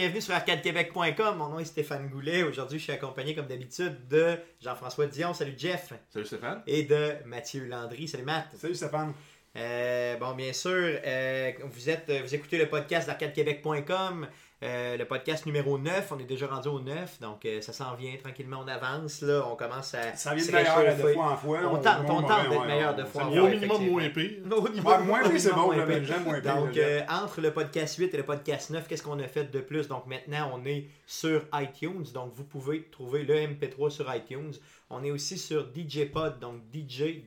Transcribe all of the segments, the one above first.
bienvenue sur arcadequebec.com. Mon nom est Stéphane Goulet. Aujourd'hui, je suis accompagné, comme d'habitude, de Jean-François Dion. Salut Jeff. Salut Stéphane. Et de Mathieu Landry. Salut Matt. Salut Stéphane. Euh, bon, bien sûr, euh, vous, êtes, vous écoutez le podcast d'arcadequebec.com. Euh, le podcast numéro 9, on est déjà rendu au 9, donc euh, ça s'en vient tranquillement, on avance, là, on commence à. Ça vient de meilleur de fois en fois. On tente, on tente d'être meilleur de fois en Et au fois. minimum moins pire. Au niveau- Ouais, moins pire, c'est minimum bon, moins j'aime pire. Donc, euh, entre le podcast 8 et le podcast 9, qu'est-ce qu'on a fait de plus? Donc, maintenant, on est sur iTunes. Donc, vous pouvez trouver le MP3 sur iTunes. On est aussi sur DJPod, donc DJ, D-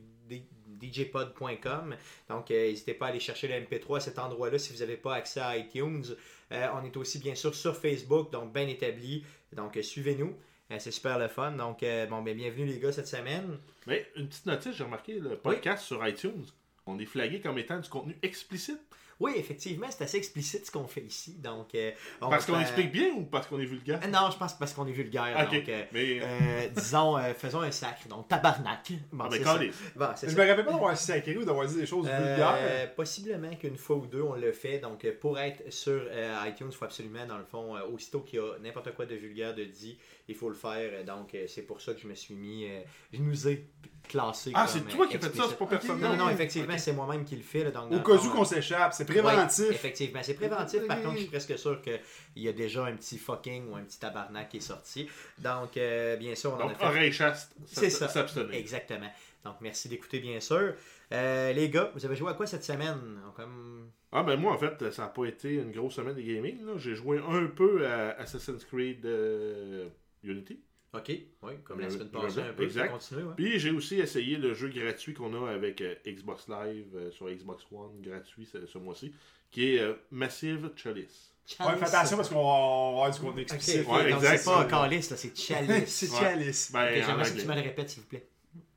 djpod.com. Donc, euh, n'hésitez pas à aller chercher le MP3 à cet endroit-là si vous n'avez pas accès à iTunes. Euh, on est aussi, bien sûr, sur Facebook, donc bien établi. Donc, euh, suivez-nous. C'est super le fun. Donc, bon, ben, bienvenue les gars cette semaine. Mais une petite notice, j'ai remarqué le podcast sur iTunes, on est flagué comme étant du contenu explicite. Oui, effectivement, c'est assez explicite ce qu'on fait ici. Donc, euh, on Parce qu'on explique bien ou parce qu'on est vulgaire? Euh, Non, je pense parce qu'on est vulgaire. Donc, euh, Mais. euh, disons, euh, faisons un sacre. Donc, tabarnak. Bon, ah, ben, ça. Bon, Je ça. me rappelle pas d'avoir sacré ou d'avoir dit des choses vulgaires. possiblement qu'une fois ou deux, on le fait. Donc, pour être sur iTunes, il faut absolument, dans le fond, aussitôt qu'il y a n'importe quoi de vulgaire de dit, il faut le faire. Donc, c'est pour ça que je me suis mis. je nous ai classé. Ah, c'est toi qui as fait ça, c'est pas personne Non, non, effectivement, c'est moi-même qui le fais. Au cas où euh, qu'on s'échappe, c'est préventif. effectivement, c'est préventif. Par contre, je suis presque sûr qu'il y a déjà un petit fucking ou un petit tabarnak qui est sorti. Donc, euh, bien sûr, on en a fait. oreille chaste, C'est ça. s'abstenir. Exactement. Donc, merci d'écouter, bien sûr. Euh, les gars, vous avez joué à quoi cette semaine? Comme... Ah, ben moi, en fait, ça n'a pas été une grosse semaine de gaming. J'ai joué un peu à Assassin's Creed euh, Unity. Ok, oui, comme la Euh, semaine je passée, un peu. exact. ça continue, ouais. Puis j'ai aussi essayé le jeu gratuit qu'on a avec euh, Xbox Live euh, sur Xbox One, gratuit ce, ce mois-ci, qui est euh, Massive Chalice. Ouais, fais attention parce qu'on va avoir du contenu explicite. ok, Ouais, donc exact. c'est pas calice, là, c'est chalice. C'est Ouais. chalice. Ben, J'aimerais que tu me le répètes, s'il vous plaît.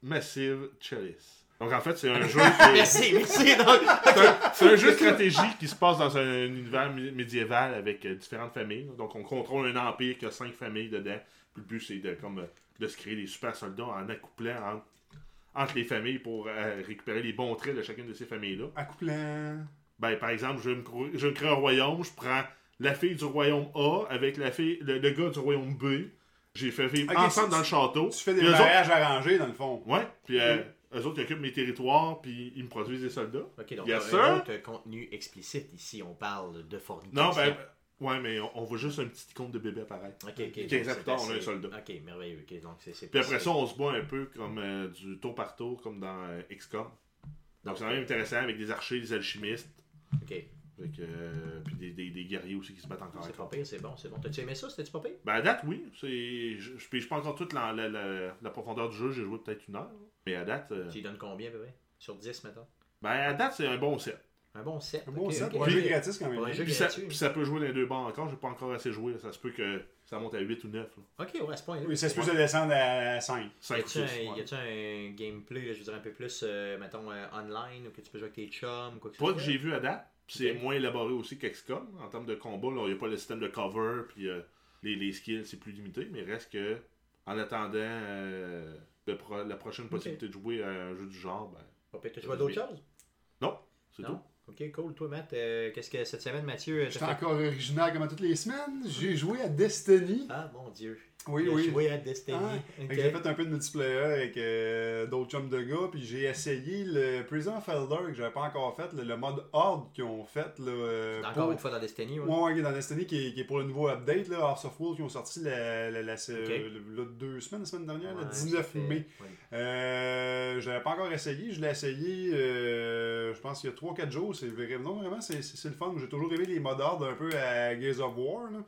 Massive Chalice. Donc en fait, c'est un jeu qui Merci, merci. C'est un- C'est un jeu de stratégie qui se passe dans un univers mé- médiéval avec euh, différentes familles. Donc, on contrôle un empire qui a cinq familles dedans. Le but, c'est de, comme, de se créer des super soldats en accouplant entre, entre les familles pour euh, récupérer les bons traits de chacune de ces familles-là. Accouplant. Ben, par exemple, je me, je me créer un royaume, je prends la fille du royaume A avec la fille, le, le gars du royaume B. J'ai fait vivre ensemble dans le château. Tu fais des autres- mariages arrangés dans le fond. Ouais, puis euh, eux autres, ils occupent mes territoires, puis ils me produisent des soldats. ok, donc Yes, un sir. autre contenu explicite ici, on parle de fornication. Non, ben, ouais, mais on, on voit juste un petit icône de bébé apparaître. Ok, ok. Quinze donc ans c'est plus tard, on a un soldat. Ok, merveilleux. Donc c'est Puis après ça, on se bat un peu comme euh, du tour par tour, comme dans euh, XCOM. Donc c'est quand même intéressant avec des archers, des alchimistes, Ok, avec, euh, puis des, des, des guerriers aussi qui se battent encore. c'est pas pire, c'est bon, c'est bon. T'as-tu aimé ça? C'était-tu pas pire? Ben à date, oui. C'est, je, je pas encore toute la, la, la- la profondeur du jeu, j'ai joué peut-être une heure. Mais à date, euh, Tu lui donnes combien, à peu près? Sur 10, mettons? Ben à date, c'est un bon set. Un bon 7. Un bon pour un Puis- jeu gratis quand même. Puis ça, puis ça peut jouer dans les deux bords encore, j'ai pas encore assez joué. là. Ça se peut que ça monte à 8 ou 9. Là. Ok, ouais, à ce point-là. Oui, ça se peut se descendre à 5. 5 Y ou 6. a-tu un, y a-tu un gameplay, là, je veux dire, un peu plus, euh, mettons, euh, online, ou que tu peux jouer avec tes chums, quoi que ce Pas soit? que j'ai vu à date. C'est moins élaboré aussi qu'XCOM en termes de combat. Il n'y a pas le système de cover, puis euh, les, les skills, c'est plus limité. Mais reste que, en attendant euh, le pro- la prochaine possibilité de jouer à un jeu du genre, ben, Pas. T'as joué à d'autres choses? Non, c'est tout. Ok, cool. Toi, Matt, euh, qu'est-ce que cette semaine, Mathieu, euh, Je suis encore original comme à toutes les semaines. J'ai joué à Destiny. Ah, mon Dieu. Oui, Il oui. joué à Destiny. Ah, J'ai fait un peu de multiplayer avec euh, d'autres chums de gars, puis j'ai essayé le Prison of Elder que j'avais pas encore fait, le, le mode Horde qu'ils ont fait. Là, euh, Encore pour- une fois dans Destiny, ouais. Ouais, ouais, qui est dans Destiny qui est, qui est pour le nouveau update, là, House of Wolves, qui ont sorti la, la, la- le- le- deux semaines, la semaine dernière, le Ouais, 19 ça fait- mai. ouais. Euh, je l'avais pas encore essayé, je l'ai essayé, euh, je pense qu'il y a 3-4 jours, c'est vraiment, non, vraiment, c'est c'est- c'est le fun. J'ai toujours aimé les modes Horde un peu à Gears of War, là.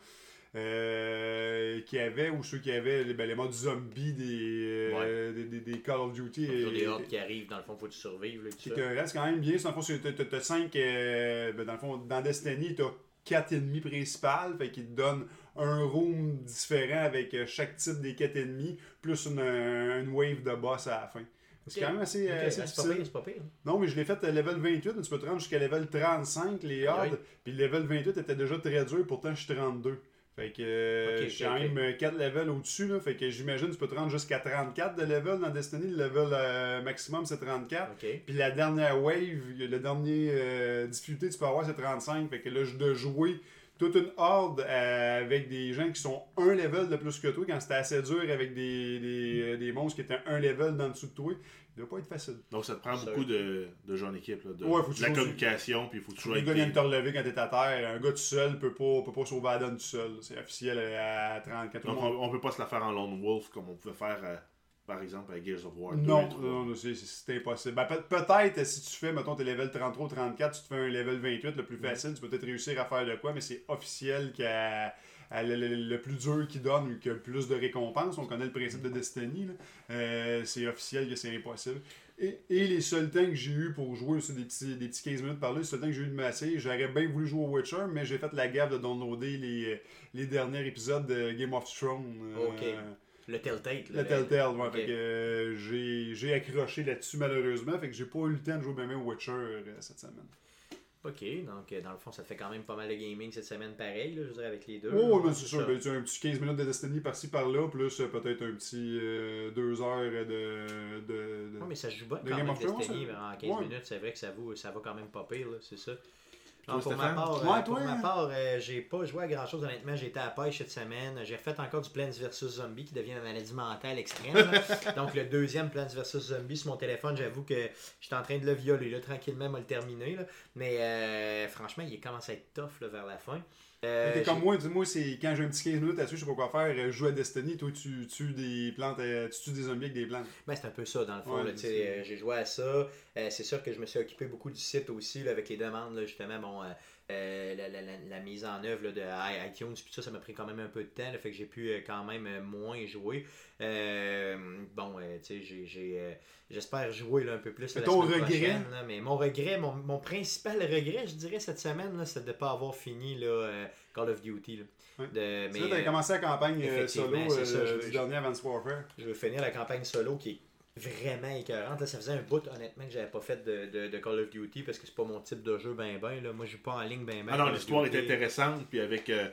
Euh, qui avait, ou ceux qui avaient les, ben, les modes zombies des, euh, des, des- des Call of Duty. Toujours des hordes qui arrivent, dans le fond, faut que tu survives. Là, ça. que reste quand même bien. Dans le fond, t'as- t'as 5. dans le fond, dans Destiny, t'as 4 ennemis principales. Fait qu'ils te donnent un room différent avec euh, chaque type des 4 ennemis, plus une, une wave de boss à la fin. C'est quand même assez, Ok, ah, assez pas difficile. pire, c'est pas pire. Non, mais je l'ai fait à level 28, mais tu peux te rendre jusqu'à level 35, les hordes. Puis le level 28 était déjà très dur, pourtant je suis 32. Fait que euh, Ok, je suis ok, quand ok. même 4 levels au-dessus. là. Fait que j'imagine que tu peux te rendre jusqu'à 34 de level dans Destiny. Le level euh, maximum c'est 34. Ok. Puis la dernière wave, le dernier euh, difficulté tu peux avoir c'est 35. Fait que là, je dois jouer toute une horde euh, avec des gens qui sont un level de plus que toi, quand c'était assez dur avec des, des, euh, des monstres qui étaient un level dans dessous de toi, il doit pas être facile. Donc ça te prend beaucoup de, de gens en équipe, là, de, Ouais, faut de la communication, puis il faut toujours être. gars vient de te relever quand t'es à terre. Un gars tout seul peut pas, peut pas sauver la donne tout seul. C'est officiel à 30 quand tout le Donc monde. on, on peut pas se la faire en lone wolf comme on pouvait faire, euh, par exemple, à Gears of War 2 Non, et 3. non, non, c'est- impossible. Ben, peut- peut-être si tu fais, mettons, tes level 33 ou 34, tu te fais un level 28 le plus facile, tu peux peut-être réussir à faire de quoi, mais c'est officiel qu'à à le, le- le plus dur qui donne qui a le plus de récompenses, on connaît le principe de Destiny, là. Euh, c'est officiel que c'est impossible. Et, et les seuls temps que j'ai eu pour jouer, c'est des petits, des petits 15 minutes par là, les seuls temps que j'ai eu de masser, j'aurais bien voulu jouer au Witcher, mais j'ai fait la gaffe de downloader les, les derniers épisodes de Game of Thrones. euh, Ok. Le Telltale. la Telltale, ouais. Ok. Fait que euh, j'ai, j'ai accroché là-dessus malheureusement. Fait que j'ai pas eu le temps de jouer même au Witcher euh, cette semaine. Ok, donc euh, dans le fond, ça fait quand même pas mal de gaming cette semaine, pareil, là, je dirais, avec les deux. Oh, là, mais c'est sûr. Ben, tu as un petit 15 minutes de Destiny par-ci par-là, plus euh, peut-être un petit 2 heures de. de, de- Ouais, mais ça se joue bien quand même Destiny en 15 Ouais. minutes. C'est vrai que ça, vaut, ça va quand même pas pire, là, c'est ça. Non, pour ma part, euh, Ouais, pour toi, ma hein? part euh, j'ai pas joué à grand chose honnêtement. J'ai été à la pêche cette semaine. J'ai refait encore du Plants vs Zombie qui devient une maladie mentale extrême. Donc le deuxième Plants vs Zombie sur mon téléphone, j'avoue que j'étais en train de le violer là, tranquillement, m'a le terminer. là. Mais euh, franchement, il commence à être tough là, vers la fin. Euh, T'es comme moi, dis-moi, c'est quand j'ai un petit 15 minutes là-dessus, je sais pas quoi faire, euh, je joue à Destiny, toi tu tues des plantes, euh, tu tues des zombies avec des plantes. Ben, c'est un peu ça, dans le fond. Ouais, j'ai joué à ça. Euh, c'est sûr que je me suis occupé beaucoup du site aussi, là, avec les demandes, là, justement, bon, euh, euh, la, la- la- la mise en œuvre là, de iTunes, puis ça, ça m'a pris quand même un peu de temps, là, fait que j'ai pu euh, quand même euh, moins jouer. Euh, bon, tu sais, j'espère jouer là, un peu plus ton semaine regret? mais mon regret, mon, mon principal regret, je dirais, cette semaine, c'est de ne pas avoir fini Call of Duty. De, mais, t'avais euh, commencé la campagne solo du dernier Advanced Warfare. je veux finir la campagne solo qui est vraiment écœurante. Là, ça faisait un bout, honnêtement, que j'avais pas fait de, de, de Call of Duty parce que c'est pas mon type de jeu ben ben. Là. Moi, je joue pas en ligne ben ben. Ah non, l'histoire est intéressante, puis avec. euh,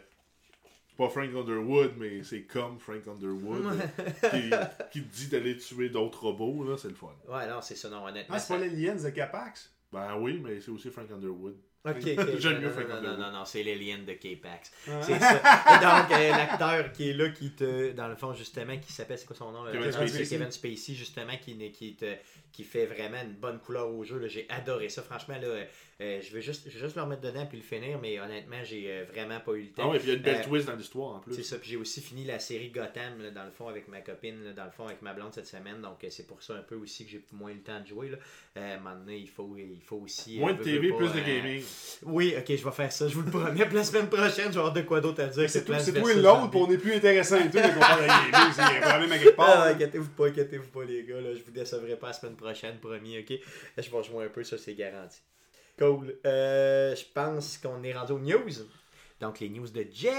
pas Frank Underwood, mais c'est comme Frank Underwood qui, qui te dit d'aller tuer d'autres robots, là, c'est le fun. Ouais, non, c'est ça, non, honnêtement. Ah, c'est pas ça- l'Aliens de Capax? Ben oui, mais c'est aussi Frank Underwood. Ok, ok. J'aime non, mieux non, Frank non, non, Underwood. non, non, c'est l'alien de K-Pax. Ah. C'est ça. Donc, euh, l'acteur qui est là, qui te, dans le fond, justement, qui s'appelle, c'est quoi son nom là? Kevin Spacey. Kevin Spacey, justement, qui, qui, te, qui fait vraiment une bonne couleur au jeu. J'ai adoré ça. Franchement, là, euh, je, vais juste, je vais juste le remettre dedans puis le finir, mais honnêtement, j'ai euh, vraiment pas eu le temps. Ah ouais, puis il y a une belle Euh, twist dans l'histoire en plus. C'est ça, puis j'ai aussi fini la série Gotham, là, dans le fond, avec ma copine, là, dans le fond, avec ma blonde cette semaine. Donc, euh, c'est pour ça un peu aussi que j'ai moins eu le temps de jouer. Là. Euh, à un moment donné, il faut, il faut aussi. Moins euh, de TV, pas, plus de euh, gaming. Oui, ok, je vais faire ça, je vous le promets. Puis la semaine prochaine, je vais avoir de quoi d'autre à dire. C'est toi, et l'autre, on est plus intéressant et tout, mais on parle de problème à quelque part. Ah, inquiétez-vous pas, inquiétez-vous pas, les gars. Là, je vous décevrai pas la semaine prochaine, promis, ok? Là, je vais rejoindre un peu, ça, c'est garanti. Cool. Euh, je pense qu'on est rendu aux news. Donc, les news de Jeff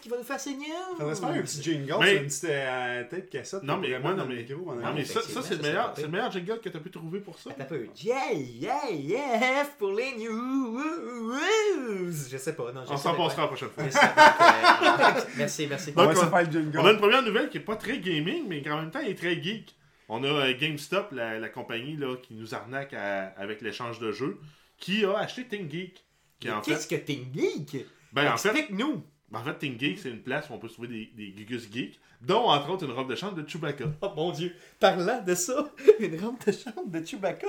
qui va nous faire ses news. Faudrait se faire un petit jingle Mais- une petite euh, tape cassette. Non, mais moi, non, mais- micro Non, mais ça, ça c'est le ça, c'est meilleur, le meilleur jingle que tu as pu trouver pour ça. Un peu. Jeff pour les news. Je sais pas, non, je On sais s'en pas. passera la prochaine fois. Ça, euh, merci, merci. On va se on- faire le jingle. On a une première nouvelle qui est pas très gaming, mais qui en même temps est très geek. On a euh, GameStop, la, la compagnie là, qui nous arnaque à- avec l'échange de jeux, qui a acheté en fait, Qu'est-ce que t'es geek? ben, en fait, Explique-nous. en fait, ThinkGeek, c'est une place où on peut trouver des, des Gugus geeks, dont entre autres une robe de chambre de Chewbacca. Oh mon dieu, parlant de ça, une rampe de chambre de Chewbacca.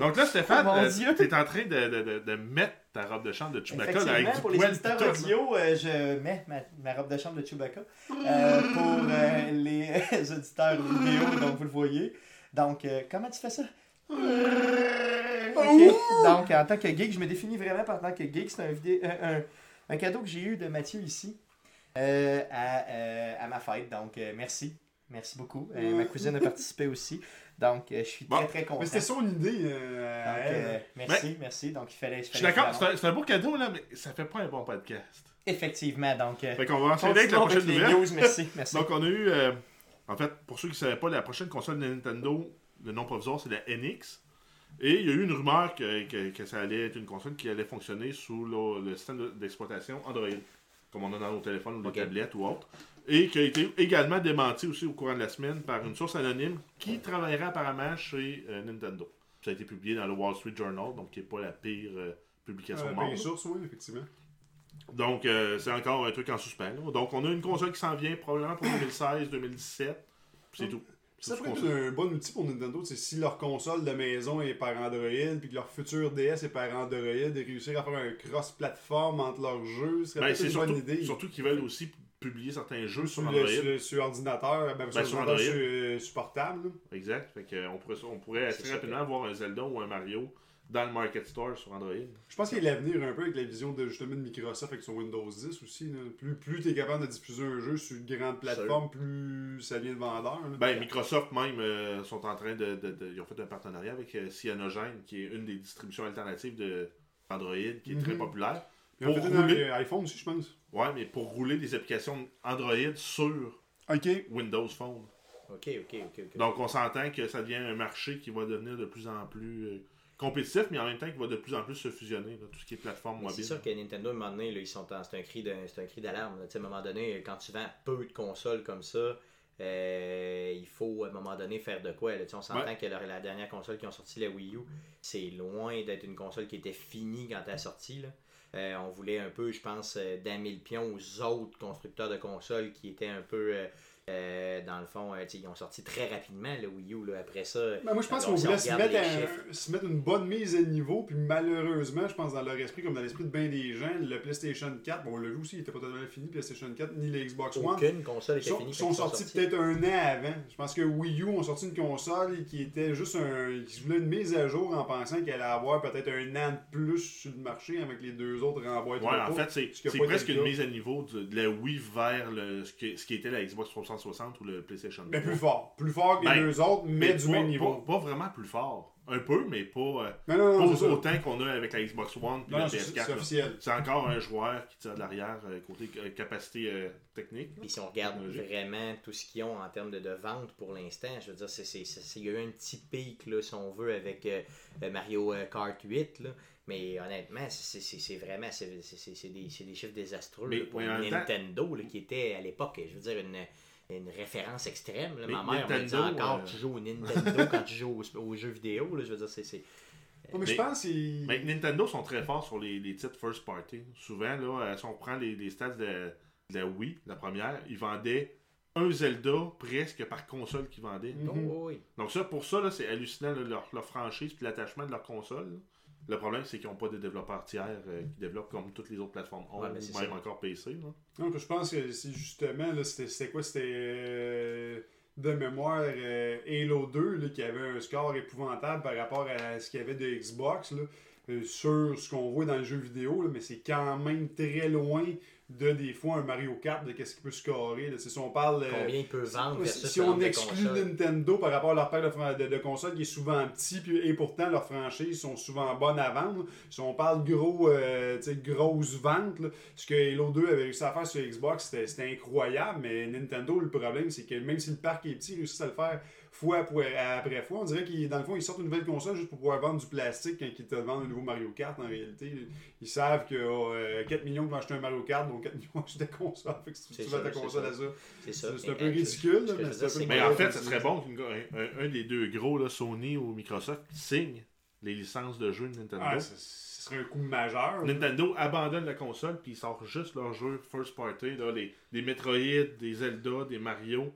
Donc là, Stéphane, Oh mon euh, t'es en train de, de- de- de mettre ta robe de chambre de Chewbacca là, avec du pour les auditeurs audio, euh, je mets ma, ma robe de chambre de Chewbacca. Euh, pour les auditeurs vidéo, donc vous le voyez. Donc, comment tu fais ça? Ok. Donc, en tant que geek, je me définis vraiment en tant que geek. C'est un, vidé- un, un- un cadeau que j'ai eu de Mathieu ici euh, à, euh, à ma fête. Donc, euh, merci. Merci beaucoup. Euh, ma cousine a participé aussi. Donc, euh, je suis Bon. très, très content. Mais c'était son idée. euh, Donc, euh, merci, merci. Donc, il fallait. Je suis d'accord, c'est un, beau cadeau, là, mais ça fait pas un bon podcast. Effectivement. Donc, euh, Fait qu'on va enchaîner avec la prochaine avec news. Merci, merci. Donc, on a eu, euh, en fait, pour ceux qui ne savaient pas, la prochaine console de Nintendo, le nom provisoire, c'est la NX. Et il y a eu une rumeur que, que- que ça allait être une console qui allait fonctionner sous le, le système de- d'exploitation Android, comme on a dans nos téléphones ou nos tablettes ou autres. Et qui a été également démenti aussi au courant de la semaine par une source anonyme qui travaillerait apparemment chez euh, Nintendo. Ça a été publié dans le Wall Street Journal, donc qui n'est pas la pire euh, publication Euh, morte. pain source, oui, effectivement. Donc, euh, c'est encore un truc en suspens. là. Donc, on a une console qui s'en vient probablement pour 2016-2017. C'est tout. Ça pourrait être un bon outil pour Nintendo, c'est si leur console de maison est par Android, puis que leur futur DS est par Android, et réussir à faire un cross-platform entre leurs jeux, ce serait Ben, une surtout, bonne idée. surtout qu'ils veulent aussi publier certains jeux sur sur, Android. le- sur- sur ordinateur, ben, sur, sur Android. sur, euh, sur portable. Exact. Fait euh, on, pourrait, on pourrait assez rapidement avoir un Zelda ou un Mario dans le Market Store sur Android. Je pense qu'il y a l'avenir un peu avec la vision de justement de Microsoft avec son Windows 10 aussi. là. Plus, plus tu es capable de diffuser un jeu sur une grande plateforme, plus ça vient de vendeur. là. Ben, Microsoft même euh, sont en train de, de- de- Ils ont fait un partenariat avec euh, Cyanogen, qui est une des distributions alternatives de Android, qui est très Mhm. populaire. Ils ont pour fait rouler- iPhone aussi, je pense. Ouais, mais pour rouler des applications Android sur Ok. Windows Phone. Ok, ok, ok. ok. Donc, on s'entend que ça devient un marché qui va devenir de plus en plus euh, compétitif, mais en même temps qui va de plus en plus se fusionner, là, tout ce qui est plateforme Mais mobile. C'est sûr que Nintendo, à un moment donné, là, ils sont en- c'est un cri de- c'est un cri d'alarme. là. Tu sais, À un moment donné, quand tu vends peu de consoles comme ça, euh, il faut à un moment donné faire de quoi. là. Tu sais, On s'entend Ouais. que la, la dernière console qui ont sorti, la Wii U, c'est loin d'être une console qui était finie quand elle est sortie. là. Euh, on voulait un peu, je pense, euh, damer le pion aux autres constructeurs de consoles qui étaient un peu, euh, euh, dans le fond, euh, ils ont sorti très rapidement le Wii U. là. Après ça, Ben, moi, je pense Alors, qu'on voulait se mettre, les un- se mettre une bonne mise à niveau, puis malheureusement, je pense dans leur esprit, comme dans l'esprit de bien des gens, le PlayStation 4, bon, on l'a vu aussi, il était pas totalement fini, PlayStation 4, ni le Xbox One. aucune console était sont, finie. quand sont ils sortis sortis. peut-être un an avant. Je pense que Wii U ont sorti une console qui était juste un. qui voulait une mise à jour en pensant qu'elle allait avoir peut-être un an de plus sur le marché avec les deux autres renvois de Ouais, en fait, c'est presque le une mise à niveau de, de la Wii vers le, ce, qui, ce qui était la Xbox 360 ou le PlayStation 2. Mais plus fort. Plus fort que les Ben, deux autres, mais, du pas, même niveau. Pas, pas vraiment plus fort. Un peu, mais pas, euh, non, non, non, pas c'est ça. autant qu'on a avec la Xbox One et la non, c'est PS4. c'est là. officiel. C'est encore un joueur qui tire de l'arrière euh, côté euh, capacité euh, technique. Puis si on regarde vraiment tout ce qu'ils ont en termes de, de vente pour l'instant, je veux dire, c'est, c'est, c'est- il y a eu un petit pic, là, si on veut, avec Mario Kart 8. Là. Mais honnêtement, c'est, c'est, c'est vraiment c'est, c'est- c'est- c'est des, c'est des chiffres désastreux Mais- là, pour temps- Nintendo, là, qui était à l'époque, je veux dire, une, une référence extrême. là. Ma mère me dit Nintendo, encore euh, tu joues au Nintendo quand tu joues aux, aux jeux vidéo. Là, je veux dire, c'est, mais je pense que Mais Nintendo sont très forts sur les, les titres first party. Souvent, là, euh, si on prend les, les stats de, de la Wii, la première, ils vendaient un Zelda presque par console qu'ils vendaient. Mhm. Oh, oui. Donc ça, pour ça, là, c'est hallucinant là, leur, leur franchise puis l'attachement de leur console. là. Le problème, c'est qu'ils n'ont pas de développeurs tiers euh, qui développent comme toutes les autres plateformes ont, Ouais, ou même ça. encore PC. là. Non, je pense que c'est justement, là, c'était c'était quoi? C'était euh, de mémoire euh, Halo 2 là, qui avait un score épouvantable par rapport à ce qu'il y avait de Xbox là, euh, sur ce qu'on voit dans le jeu vidéo, là, mais c'est quand même très loin de des fois un Mario Kart de qu'est-ce qu'il peut scorer. Là. Si on parle. euh, Combien ils peuvent vendre si- on exclut. Nintendo par rapport à leur paire de, fran- de, de consoles qui est souvent petit, puis, et pourtant leurs franchises sont souvent bonnes à vendre. Si on parle gros, euh, là, ce que Halo 2 avait réussi à faire sur Xbox, c'était c'était incroyable, mais Nintendo, le problème, c'est que même si le parc est petit, ils réussissent à le faire fois après fois. On dirait qu'ils, dans le fond, ils sortent une nouvelle console juste pour pouvoir vendre du plastique quand ils te vendent un nouveau Mario Kart. En réalité, ils savent que oh, euh, 4 millions vont acheter un Mario Kart, donc 4 millions vont acheter des consoles. Fait que si C'est tu vends ta console ça. à ça. C'est ça. C'est c'est un peu euh, ridicule, là, mais dire, en fait, ce c'est- serait bon qu'un un, un des deux gros, là, Sony ou Microsoft, signe les licences de jeux de Nintendo. Ah, ce serait un coup majeur. Nintendo abandonne la console puis ils sortent juste leurs jeux first party, là, les, des Metroid, des Zelda, des Mario.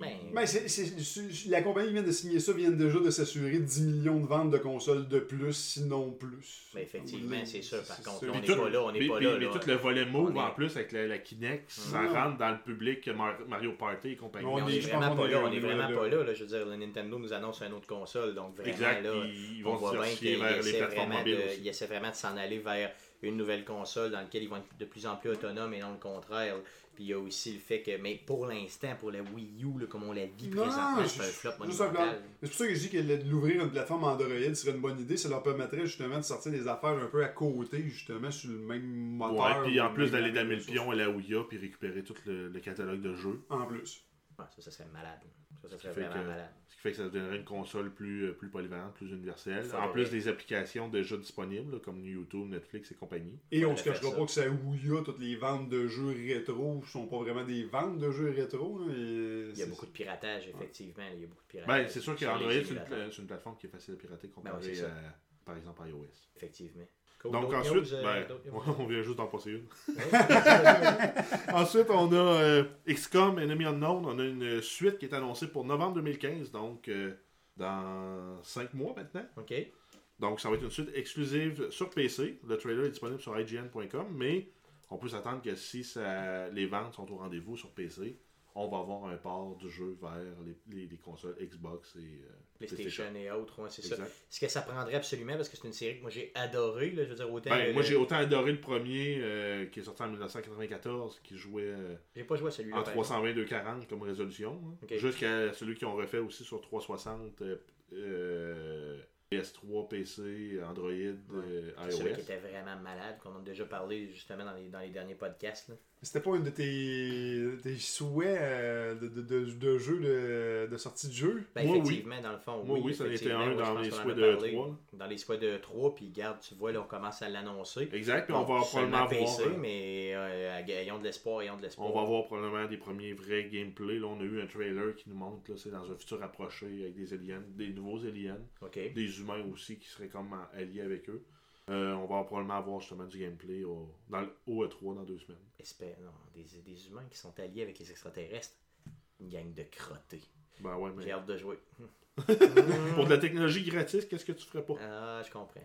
Ben, Ben, c'est- c'est- la compagnie qui vient de signer ça vient déjà de s'assurer 10 millions de ventes de consoles de plus, sinon plus. Ben, effectivement, c'est ça. Par contre, on n'est pas là, on n'est puis- pas puis- là. mais là. tout le volet move On est- en plus avec la, la Kinect, ça Ouais. rentre dans le public Mar- Mario Party et compagnie. On Mais on est- est je vraiment pas est- là, on est est vraiment là. pas là, là. Je veux dire, le Nintendo nous annonce une autre console, donc vraiment exact, là, ils, ils on vont voit se qu'ils vers les plateformes mobiles ils essaient vraiment de s'en aller vers une nouvelle console dans laquelle ils vont être de plus en plus autonomes et non le contraire. Puis il y a aussi le fait que, mais pour l'instant, pour la Wii U, là, comme on la vit Non, présentement, c'est un flop monumental. C'est pour ça que je dis que d'ouvrir une plateforme Android serait une bonne idée. Ça leur permettrait justement de sortir des affaires un peu à côté, justement, sur le même moteur. Ouais, puis en plus d'aller damer le pion à la Ouya puis récupérer tout le, le catalogue de jeux. En plus. Ouais, ça, ça serait malade. Ça, ça serait vraiment que- malade. Qui fait que ça deviendrait une console plus, euh, plus polyvalente, plus universelle. En plus des applications déjà disponibles, là, comme YouTube, Netflix et compagnie. Et on Faudrait se cachera pas que ça Ouya, toutes les ventes de jeux rétro sont pas vraiment des ventes de jeux rétro. là, et Il y a beaucoup de piratage, effectivement. Il y a beaucoup de piratage. Ben, c'est sûr qu'Android, c'est une, émulateurs. c'est une plateforme qui est facile à pirater Ben ouais, comparé c'est ça. à, par exemple, iOS. Effectivement. Cool. Donc ensuite, news, euh, ben, on vient juste d'en passer une. Ensuite, on a euh, XCOM Enemy Unknown. On a une suite qui est annoncée pour novembre 2015, donc euh, dans 5 mois maintenant. ok. Donc, ça va être une suite exclusive sur PC. Le trailer est disponible sur IGN.com, mais on peut s'attendre que si ça- les ventes sont au rendez-vous sur PC, on va avoir un port du jeu vers les, les- les consoles Xbox et euh, PlayStation et autres, ouais, c'est ça. Ce que ça prendrait absolument, parce que c'est une série que moi j'ai adoré, là, je veux dire, autant. Ben, le- moi, le- j'ai autant adoré le premier euh, qui est sorti en 1994, qui jouait euh, J'ai pas joué à celui-là. en par exemple. 320-240 comme résolution, hein. Jusqu'à celui qu'ils ont refait aussi sur 360, euh, euh, PS3, PC, Android, euh, C'est celui iOS. qui était vraiment malade, qu'on a déjà parlé justement dans les, dans les derniers podcasts. là. C'était pas une de tes, tes souhaits euh, de, de, de, de jeu, de, de sortie de jeu? Ben, Moi, oui. effectivement, dans le fond. Moi, oui, ça en était effectivement, un dans les a souhaits de parlé. 3. Dans les souhaits de 3, puis garde, tu vois, là, on commence à l'annoncer. Exact, puis on va probablement avoir. PC, euh, mais euh, ayons de l'espoir, ayons de l'espoir. On va avoir probablement des premiers vrais gameplay. Là, on a eu un trailer qui nous montre, là, c'est dans un futur approché avec des aliens, des nouveaux aliens, Ok. des humains aussi qui seraient comme alliés avec eux. Euh, on va probablement avoir justement du gameplay au, dans le OE3 dans deux semaines. Espère, non, des, des humains qui sont alliés avec les extraterrestres. Une gang de crottés. Ben ouais, mais J'ai hâte de jouer. pour de la technologie gratis, qu'est-ce que tu ferais pas? Ah, je comprends.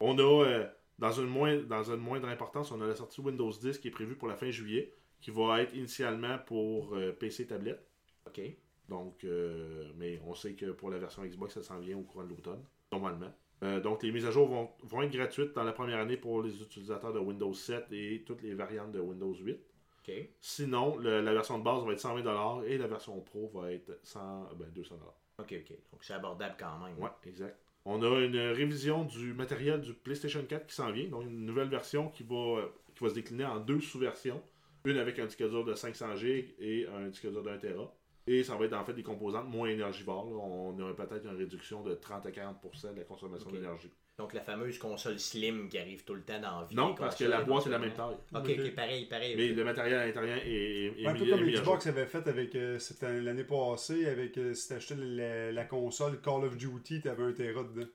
On a, euh, dans, une moindre, dans une moindre importance, on a la sortie Windows 10 qui est prévue pour la fin juillet, qui va être initialement pour euh, PC et tablette. Ok. Donc, euh, mais on sait que pour la version Xbox, ça s'en vient au courant de l'automne, normalement. Euh, donc, les mises à jour vont, vont être gratuites dans la première année pour les utilisateurs de Windows 7 et toutes les variantes de Windows 8. Ok. Sinon, le- la version de base va être 120$ et la version Pro va être 100, ben, 200$. Ok, ok. Donc c'est abordable quand même. Ouais, exact. On a une révision du matériel du PlayStation 4 qui s'en vient, donc une nouvelle version qui va, qui va se décliner en deux sous-versions. Une avec un disque dur de 500 GB et un disque dur d'un Tera. Et ça va être en fait des composantes moins énergivores. là. On a peut-être une réduction de 30 à 40% de la consommation d'énergie. Donc la fameuse console slim qui arrive tout le temps dans la vie. Non, parce que la boîte est la même taille. Ok, ok, pareil, pareil. Mais le matériel à l'intérieur est, est, est un peu comme Xbox avait fait avec euh, c'était l'année passée, avec euh, si t'achetais la, la console Call of Duty, t'avais un Tera dedans.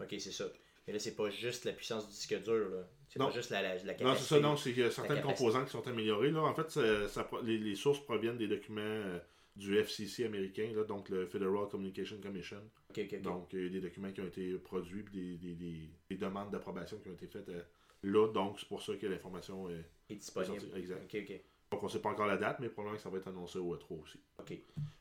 Ok, c'est ça. Mais là, c'est pas juste la puissance du disque dur. là. C'est pas juste la, la, la capacité. Non, c'est ça, non, c'est que certaines composantes qui sont améliorées. Là. En fait, ça- ça pro- les, les sources proviennent des documents euh, du FCC américain, là, donc le Federal Communication Commission. Donc, il y a des documents qui ont été produits, puis des, des, des- des demandes d'approbation qui ont été faites euh, là. Donc, c'est pour ça que l'information est, disponible. sortie. Exact. Donc, on ne sait pas encore la date, mais probablement que ça va être annoncé au E3 aussi. Ok.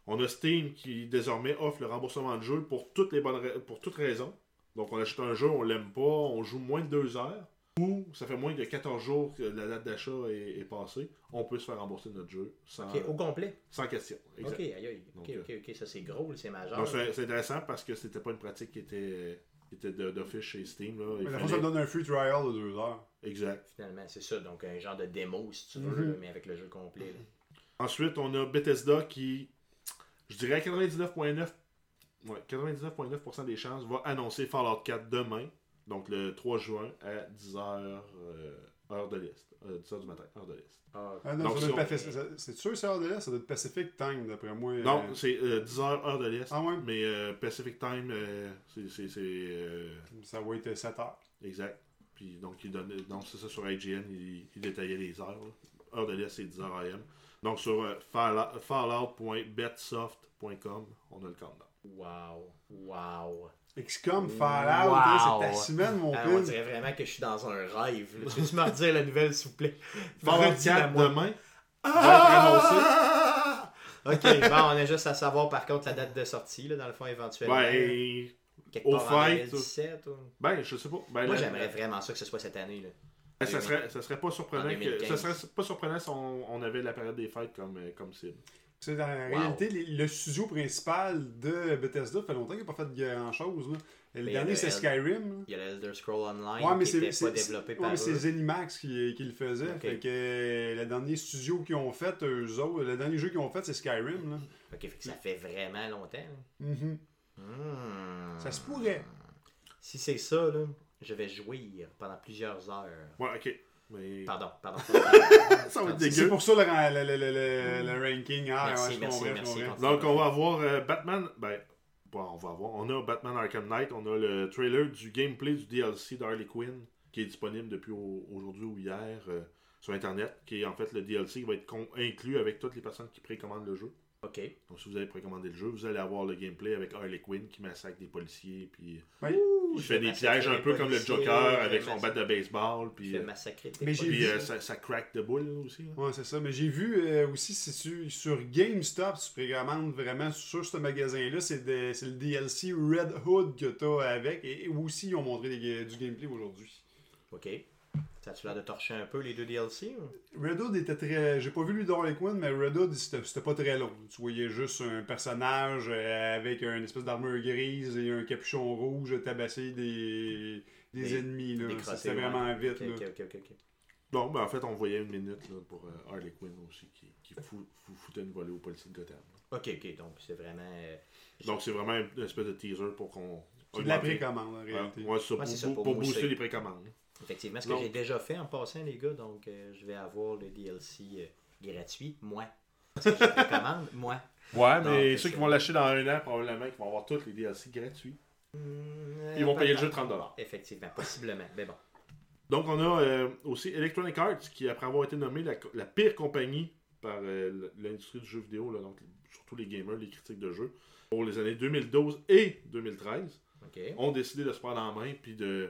On a Steam qui désormais offre le remboursement de jeu pour toutes les bonnes pour toutes raisons. Donc on achète un jeu, on l'aime pas, on joue moins de 2 heures, ou ça fait moins de 14 jours que la date d'achat est, est passée, on peut se faire rembourser notre jeu sans, Ok, au complet. sans question. Exact. Ok, aïe, aïe. Ok, Donc, ok, ok. Ça, c'est gros, c'est majeur. Donc c'est c'est intéressant parce que c'était pas une pratique qui était, qui était d'office chez Steam. Là. Mais la fallait- ça me donne un free trial de 2 heures. Exact. Finalement, c'est ça. Donc, un genre de démo, si tu veux, Mhm. mais avec le jeu complet. là. Ensuite, on a Bethesda qui, je dirais à 99,9% ouais, 99,9% des chances, va annoncer Fallout 4 demain, donc le 3 juin à 10h, heure de l'Est. Euh, 10h du matin, heure de l'Est. Ah, Ah, non, Donc, ça doit ça- être Pacific- ça- C'est sûr, c'est hors de là? Ça doit être Pacific Time, d'après moi. Non, Euh, c'est euh, 10h, heure de l'Est. Ah ouais? Mais euh, Pacific Time, euh, c'est. euh, Ça va être 7 heures. exact. Puis donc, il donne, donc c'est ça sur IGN, il, il détaillait les heures. là. Heure de l'Est, c'est 10h AM. Donc sur euh, fallout- fallout.betsoft.com, on a le countdown. wow. Wow. XCOM, Fallout, Wow. hein, c'est ta semaine, mon Ah, on pin. dirait vraiment que je suis dans un rêve. là. Tu peux me redire la nouvelle, s'il vous plaît? Fallout Redis-la 4 moi. demain. Ah! Ok, bon, on a juste à savoir par contre la date de sortie, là, dans le fond, éventuellement. Ben, quelque au part en fait, 2017. ou- ben, je sais pas. Ben, Moi, j'aimerais vraiment ça que ce soit cette année. Là. Ben, ça serait, ça serait pas surprenant En que, 2015. ça serait pas surprenant si on, on avait la période des fêtes comme, euh, comme cible. C'est dans la Wow. réalité, le studio principal de Bethesda fait longtemps qu'il n'a pas fait grand chose. Là. Le Mais dernier, c'est Skyrim. Il y a le Elder Scroll Online Ouais, mais qui c'est n'était c'est- pas c'est- développé ouais, par mais c'est eux. Zenimax qui, qui le faisait. Fait que le dernier studio qu'ils ont fait, eux autres, le dernier jeu qu'ils ont fait, c'est Skyrim. Là. Ok, fait que ça fait vraiment longtemps. Mhm. Hmm. Ça se pourrait. Si c'est ça, là, je vais jouir pendant plusieurs heures. Ouais, ok. Mais Pardon, pardon. ça va être C'est dégueu. pour ça le, le, le- le- ranking. Ah, Merci, ouais, je merci. Donc, on va avoir euh, Batman. Ben, bon, on va avoir. On a Batman Arkham Knight. On a le trailer du gameplay du DLC d'Harley Quinn qui est disponible depuis au- aujourd'hui ou hier euh, sur Internet, qui est en fait le DLC qui va être con- inclus avec toutes les personnes qui précommandent le jeu. Ok. Donc si vous avez précommandé le jeu, vous allez avoir le gameplay avec Harley Quinn qui massacre des policiers, puis Oui. il fait des pièges un peu comme le Joker avec son bat de baseball, Il puis, fait euh, massacrer des Mais puis, euh, ça, ça crack de boule aussi. là. Ouais, c'est ça. Mais j'ai vu euh, aussi, c'est sur, sur GameStop, si tu précommandes vraiment sur ce magasin-là, c'est le DLC Red Hood que tu as avec. Et, et aussi, ils ont montré des- du gameplay aujourd'hui. Ok. Ça a-tu l'air de torcher un peu les deux DLC ou? Red Hood était très. J'ai pas vu lui Harley Quinn, mais Red Hood, c'était pas très long. Tu voyais juste un personnage euh, avec une espèce d'armure grise et un capuchon rouge tabasser des, des Des- ennemis. C'était ouais. vraiment vite. Ok, là. Bon, ben en fait, on voyait une minute là, pour euh, Harley Quinn aussi, qui, qui fou- fou- foutait une volée au policier de Gotham. Ok, ok, donc c'est vraiment. euh, Donc c'est vraiment une espèce de teaser pour qu'on. C'est de la précommande en réalité. ouais, c'est ça, Ouais, pour, ça, pour- booster. booster les précommandes. Effectivement, ce que j'ai déjà fait en passant, les gars, donc euh, je vais avoir le DLC euh, gratuit, moi. Parce que je recommande, moi. Ouais, mais ceux ça. qui vont l'acheter dans un an, probablement, qui vont avoir tous les DLC gratuits. Hmm, Ils vont payer le jeu 30$. Effectivement, possiblement. Mais bon. Donc, on a euh, aussi Electronic Arts, qui, après avoir été nommé la, la pire compagnie par euh, l'industrie du jeu vidéo, là, donc surtout les gamers, les critiques de jeux, pour les années 2012 et 2013, Ont décidé de se prendre en main puis de,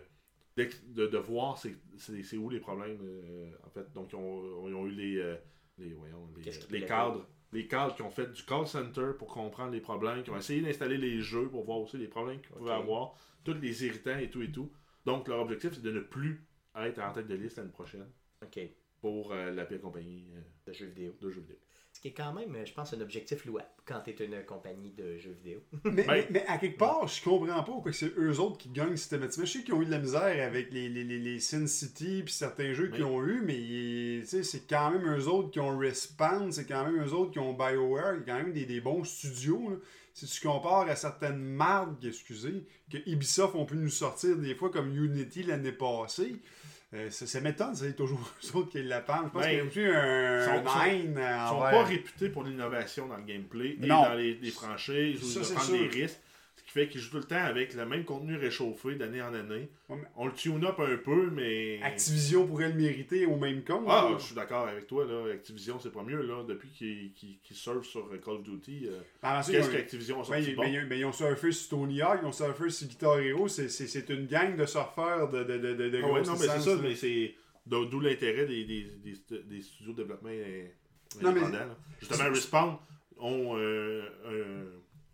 de, de voir c'est, où les problèmes, euh, en fait. Donc, ils ont, ils ont eu les, euh, les, voyons, les, cadres. Les cadres qui ont fait du call center pour comprendre les problèmes, qui ont essayé d'installer les jeux pour voir aussi les problèmes qu'ils pouvaient avoir, tous les irritants et tout et tout. Donc, leur objectif, c'est de ne plus être en tête de liste l'année prochaine Ok. pour euh, la pire compagnie De jeux vidéo. de jeux vidéo. Qui est quand même, euh, je pense, un objectif louable quand tu es une compagnie de jeux vidéo. Mais, Ben- mais, mais à quelque part, je comprends pas pourquoi c'est eux autres qui gagnent systématiquement. Je sais qu'ils ont eu de la misère avec les, les, les, les Sin City puis certains jeux qu'ils ont eu, mais tu sais, c'est quand même eux autres qui ont Respawn, c'est quand même eux autres qui ont BioWare, a quand même des, des bons studios. là. Si tu compares à certaines marques, excusez, que Ubisoft ont pu nous sortir des fois comme Unity l'année passée, euh, ça m'étonne, c'est toujours eux autres qui la parlent. Je pense Ben, qu'il y a aussi un, sont- pas réputés pour l'innovation dans le gameplay et Non. dans les, les franchises c'est prennent sûr. des risques. Fait qu'ils jouent tout le temps avec le même contenu réchauffé d'année en année. Ouais, On le tune up un peu, mais. Activision pourrait le mériter au même compte. Ah, là. je suis d'accord avec toi, là. Activision, c'est pas mieux, là. Depuis qu'ils qu'ils surfent sur Call of Duty, euh, Ben, qu'est-ce qu'Activision a Ben, sorti ils, bon? ben, ils- ben, ils ont surfé sur Tony Hawk, ils ont surfé sur Guitar Hero, c'est- une gang de surfeurs de, de, de, de, Ah ouais, non, mais c'est ça, mais c'est d'o- d'où l'intérêt des, des, des, des studios de développement Non, mais- indépendants. Justement, Respawn ont euh,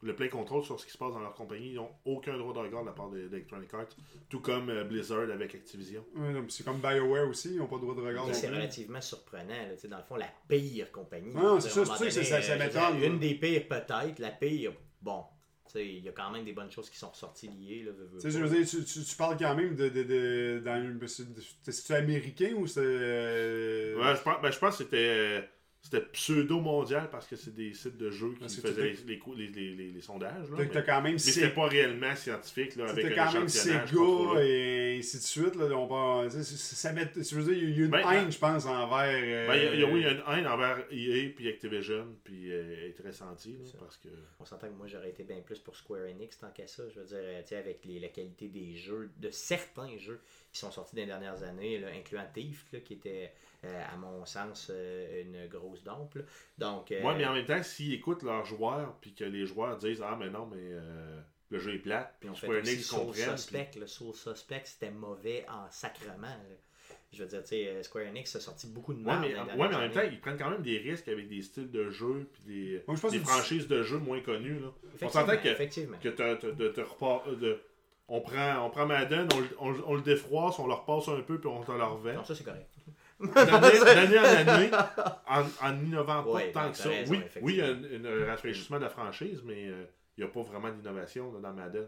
le plein contrôle sur ce qui se passe dans leur compagnie. Ils n'ont aucun droit de regard de la part de- d'Electronic Arts, tout comme euh, Blizzard avec Activision. Ouais, non, c'est comme BioWare aussi, ils n'ont pas le droit de regard. Non c'est relativement surprenant. là, tu sais, dans le fond, la pire compagnie. Ah, veux c'est ça, ça ça- ça m'étonne, dire, là. Une des pires, peut-être. La pire, bon. tu sais, Il y a quand même des bonnes choses qui sont ressorties liées. Là, veux, veux je pas. veux dire, tu, tu, tu parles quand même de. de, de, dans une- c'est- américain ou c'est. euh, Ouais, je pense, ben, je pense que c'était euh, c'était pseudo-mondial parce que c'est des sites de jeux qui Ah, faisaient les, les, les, les, les- les sondages. Là, mais quand même c'était pas réellement scientifique là, avec quand même Sega et ainsi de suite. Là, on ça, met, je veux dire, il y a une Ben, haine, je pense, envers. euh, Ben, il y a- il y a, oui, il y a une haine envers EA puis Activision, puis euh, elle est très sentie, là, Ça. parce que... On s'entend que moi j'aurais été bien plus pour Square Enix tant qu'à ça. Je veux dire, euh, tu sais, avec les, la qualité des jeux, de certains jeux qui sont sortis dans les dernières années, là, incluant Thief, là, qui était, euh, à mon sens, euh, une grosse dompe. là. Donc, euh, Moi, mais en même temps, s'ils écoutent leurs joueurs, puis que les joueurs disent « Ah, mais non, mais euh, le jeu est plate », Puis on fait Square aussi Enix Soul Suspect. Le Soul Suspect, c'était mauvais en sacrement. là. Je veux dire, tu sais, euh, Square Enix a sorti beaucoup de Ouais, mal. mais, ouais, mais en même temps, ils prennent quand même des risques avec des styles de jeu, puis des, Moi, je pense des franchises de jeux moins connues, là. On Effectivement, s'entend que, effectivement. que te, te- de- te repart- euh, de- on, prend, on prend Madden, on, on le défroisse, on le repasse un peu, puis on te le revend. Non, ça c'est correct. D'année en année, en, en innovant pas Ouais, tant que ça. raison, oui, oui, il y a un, un rafraîchissement de la franchise, mais euh, il n'y a pas vraiment d'innovation dans Madden.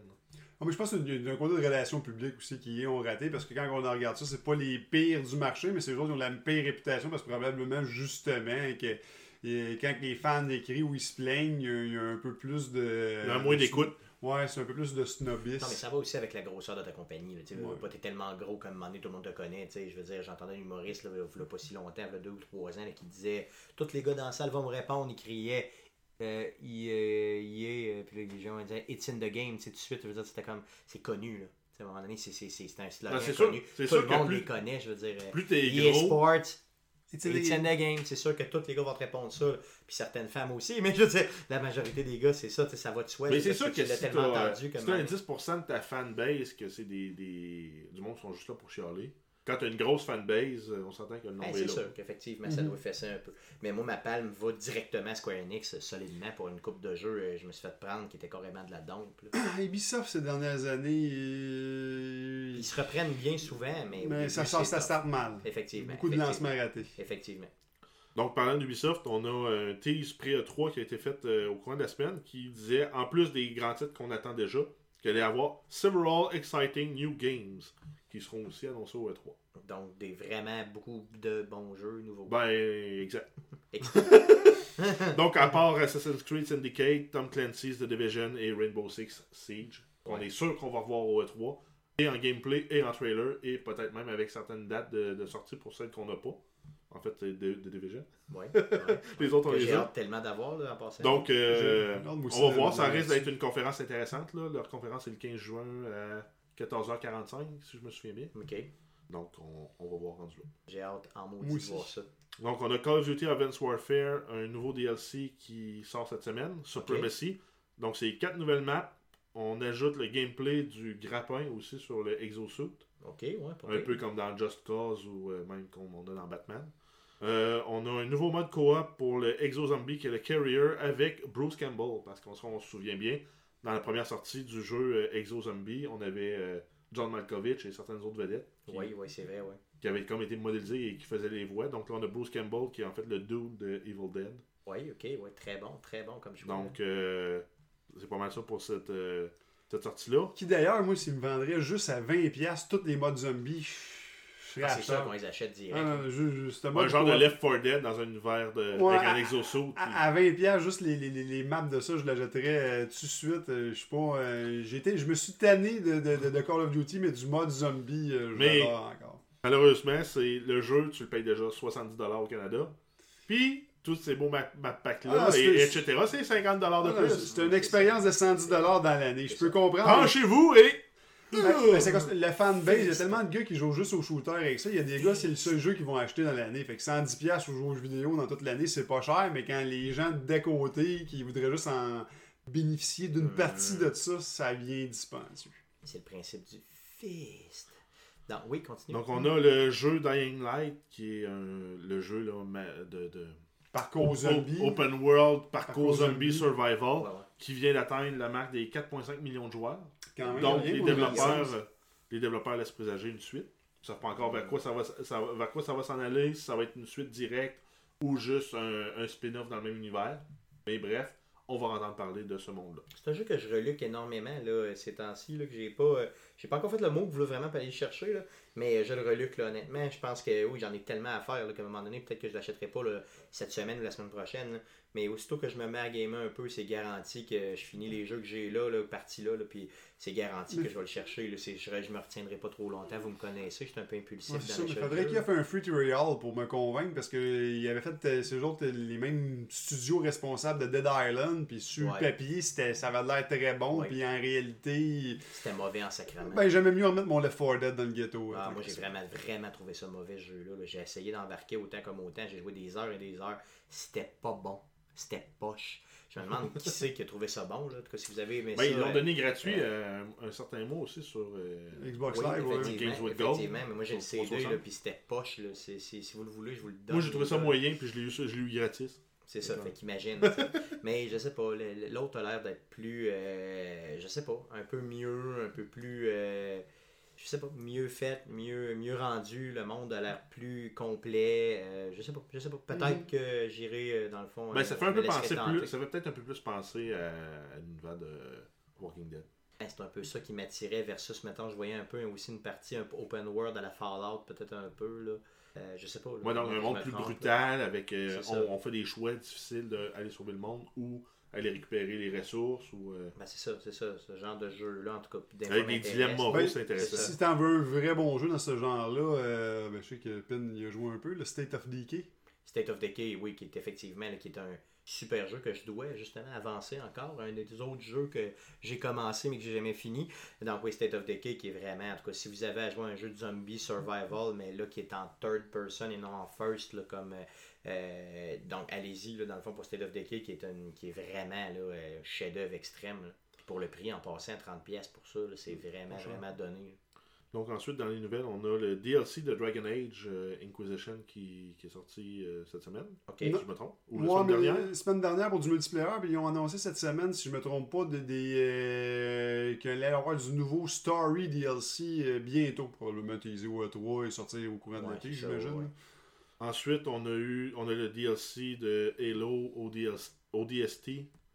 Ah, mais je pense qu'il y a un côté de relations publiques aussi qui ont raté parce que quand on regarde ça, c'est pas les pires du marché, mais c'est eux autres qui ont la pire réputation parce que probablement justement que et quand les fans écrivent ou ils se plaignent, il y a, il y a un peu plus de. Il y a moins d'écoute. Ouais, c'est un peu plus de snobisme. Non, mais ça va aussi avec la grosseur de ta compagnie. Tu sais, Ouais. pas, t'es tellement gros comme un moment donné, tout le monde te connaît. tu sais, Je veux dire, j'entendais un humoriste, là, il y a pas si longtemps, il y a deux ou trois ans, là, qui disait Tous les gars dans la salle vont me répondre. Il criait euh, il, euh, il est. euh, Puis les gens disaient It's in the game. tu sais, Tout de suite, je veux dire, c'était comme. C'est connu. Là. Tu À un moment donné, c'est un slogan c'est sûr- connu. Tout sûr le monde plus- les connaît, je veux dire. euh, Plus t'es EA gros, Sports, It's in It's the in the game, c'est sûr que tous les gars vont te répondre ça, puis certaines femmes aussi, mais je veux dire, la majorité des gars, c'est ça, tu sais, ça va de soi. Mais c'est sûr que tu l'as si tellement entendu si comme t'as un 10% de ta fanbase que c'est des, des, du monde qui sont juste là pour chialer, quand t'as une grosse fanbase, euh, on s'entend que le Ben, nombre c'est est là. sûr qu'effectivement, ça Mhm. doit faire ça un peu. Mais moi, ma palme va directement à Square Enix euh, solidement pour une coupe de jeux. euh, Je me suis fait prendre qui était carrément de la dompe. Ah, Ubisoft ces dernières années, euh, Ils se reprennent bien souvent, mais. ça, sort, ça start mal. Effectivement. Beaucoup de lancements ratés. Effectivement. Donc, parlant d'Ubisoft, on a un tease pré-E3 qui a été fait euh, au courant de la semaine qui disait, en plus des grands titres qu'on attend déjà, qu'il allait y avoir several exciting new games qui seront aussi annoncés au E3. Donc, des vraiment beaucoup de bons jeux nouveaux. Ben, exact. Ex- Donc, à part Assassin's Creed Syndicate, Tom Clancy's The Division et Rainbow Six Siege, on Ouais. est sûr qu'on va revoir au E3, et en gameplay, et en trailer, et peut-être même avec certaines dates de, de sortie pour celles qu'on n'a pas. En fait, c'est de, de Division. Ouais, ouais. Les autres, on les J'ai a. hâte tellement d'avoir là, en passant. Donc, euh, on va voir, ça risque d'être une conférence intéressante. Là. Leur conférence est le 15 juin à 14h45, si je me souviens bien. Ok. Donc, on, on va voir rendu là. J'ai hâte en maudit de voir ça. Donc, on a Call of Duty Advanced Warfare, un nouveau DLC qui sort cette semaine, Supremacy. Donc, c'est quatre nouvelles maps. On ajoute le gameplay du grappin aussi sur le exosuit. Ok, ouais. Un peu comme dans Just Cause ou euh, même comme on a dans Batman. Euh, on a un nouveau mode co-op pour le Exo Zombie qui est le Carrier avec Bruce Campbell. Parce qu'on se on se souvient bien, dans la première sortie du jeu euh, Exo Zombie, on avait euh, John Malkovich et certaines autres vedettes qui, Oui, oui, c'est vrai, ouais. qui avaient comme été modélisées et qui faisaient les voix. Donc là, on a Bruce Campbell qui est en fait le dude de Evil Dead. Oui, ok, ouais, très bon, très bon comme choix. Donc, euh, c'est pas mal ça pour cette, euh, cette sortie-là. Qui d'ailleurs, moi, s'il me vendrait juste à 20$ tous les modes zombies, je serais Ah, c'est acheteur. qu'on les achète direct. Ah, non, ju- juste un genre de. Left 4 Dead dans un univers de, Ouais, avec un à- exosuit. puis- À, à 20$, juste les, les, les, les maps de ça, je l'achèterais euh, tout de suite. Euh, je sais pas. euh, été- je me suis tanné de, de, de, de Call of Duty, mais du mode zombie, euh, je Mais- encore. Malheureusement, c'est le jeu, tu le payes déjà 70$ au Canada. Puis, tous ces beaux map, map packs-là, Ah, et, c'est- etc., c'est 50$ de Ah, plus. C'est une expérience de 110$ dans l'année. Je peux comprendre. Penchez-vous et. Ben, ben, c'est comme ça, le fanbase, il y a tellement de gars qui jouent juste au shooter avec ça. Il y a des gars, c'est le seul jeu qu'ils vont acheter dans l'année. Fait que 110$ pour jouer aux jeux vidéo dans toute l'année, c'est pas cher, mais quand les gens d'à côté qui voudraient juste en bénéficier d'une Euh. partie de ça, ça vient dispendieux. C'est le principe du fist. Donc, oui, continue. Donc, on a le jeu Dying Light, qui est un- le jeu là, de Parcours zombie. Open World Parcours Parcours Zombie zombie. Survival, Ouais, ouais. qui vient d'atteindre la marque des 4,5 millions de joueurs. Quand même, Donc, les développeurs, les développeurs laissent présager une suite. Ils savent pas encore vers quoi ça va, ça, va- vers quoi ça va s'en aller, si ça va être une suite directe ou juste un, un spin-off dans le même univers. Mais bref, on va entendre parler de ce monde-là. C'est un jeu que je reluque énormément là, ces temps-ci, que j'ai pas. euh, j'ai pas encore fait le mot que vous voulez vraiment pas aller le chercher, là, mais je le reluque là, honnêtement. Je pense que oui, j'en ai tellement à faire qu'à un moment donné, peut-être que je l'achèterai pas cette semaine ou la semaine prochaine. Mais aussitôt que je me mets à gamer un peu, c'est garanti que je finis les jeux que j'ai là, là partie là, là, puis c'est garanti que je vais le chercher. Là, je, je me retiendrai pas trop longtemps. Vous me connaissez, je suis un peu impulsif Ouais, dans l'achat de faudrait qu'il ait fait un free tutorial pour me convaincre parce qu'il avait fait euh, ces autres euh, les mêmes studios responsables de Dead Island puis sur Ouais. le papier c'était ça avait l'air très bon puis en réalité C'était mauvais en sacrament. ben j'aimais mieux remettre mon Left 4 Dead dans le ghetto. Ah, euh, moi, j'ai vraiment, vraiment trouvé ça mauvais ce jeu-là. là. J'ai essayé d'embarquer autant comme autant. J'ai joué des heures et des heures. C'était pas bon. C'était poche. Je me demande qui c'est qui a trouvé ça bon. Là. En tout cas, si vous avez aimé Ben, ça. ils l'ont euh, donné gratuit euh, un certain mois aussi sur. euh, Xbox oui, Live, ouais. effectivement, Games with Gold. effectivement, mais moi j'ai le CD 360. là, puis c'était poche. Là. C'est- c'est- si vous le voulez, je vous le donne. Moi, j'ai trouvé ça Là. moyen, puis je l'ai eu, je l'ai eu gratis. C'est ça, fait qu'imagine. mais je sais pas, l'autre a l'air d'être plus, euh, je sais pas, un peu mieux, un peu plus, euh, je sais pas, mieux fait, mieux, mieux rendu. Le monde a l'air plus complet. euh, je sais pas, je sais pas. Peut-être que j'irai euh, dans le fond. Ben, euh, ça fait je un peu penser plus. Ça fait peut-être un peu plus penser à, à l'univers de Walking Dead. Ben, C'est un peu ça qui m'attirait versus, mettons, je voyais un peu aussi une partie un peu open world à la Fallout, peut-être un peu, là. Euh, je sais pas. Moi, dans je un monde plus trompe, là. brutal, avec euh, on, on fait des choix difficiles d'aller sauver le monde ou aller récupérer les ressources ou euh, Ben, c'est ça, c'est ça, ce genre de jeu-là, en tout cas. avec des dilemmes moraux, Ben, c'est intéressant. Si t'en veux un vrai bon jeu dans ce genre-là, euh, ben, je sais que Pin y a joué un peu, le State of Decay. State of Decay, oui, qui est effectivement là, qui est un super jeu que je dois justement avancer encore. Un des autres jeux que j'ai commencé mais que j'ai jamais fini. Donc oui, State of Decay qui est vraiment, en tout cas, si vous avez à jouer à un jeu de zombie survival, mais là qui est en third person et non en first, là, comme euh, donc allez-y dans le fond pour State of Decay qui est une, qui est vraiment là, euh, chef-d'œuvre extrême. là. Pour le prix, en passant 30$ pour ça, c'est vraiment, vraiment donné. là. Donc ensuite, dans les nouvelles, on a le DLC de Dragon Age euh, Inquisition qui, qui est sorti euh, cette semaine. Ok. Si je me trompe. Ou la Moi, semaine dernière. la semaine dernière pour du multiplayer, puis ils ont annoncé cette semaine, si je me trompe pas, de, des, euh, qu'il allait y avoir du nouveau Story DLC euh, bientôt, probablement teasé au E3 et sortir au courant de Ouais, l'été, j'imagine. Ensuite, on a eu on a le DLC de Halo ODS ODST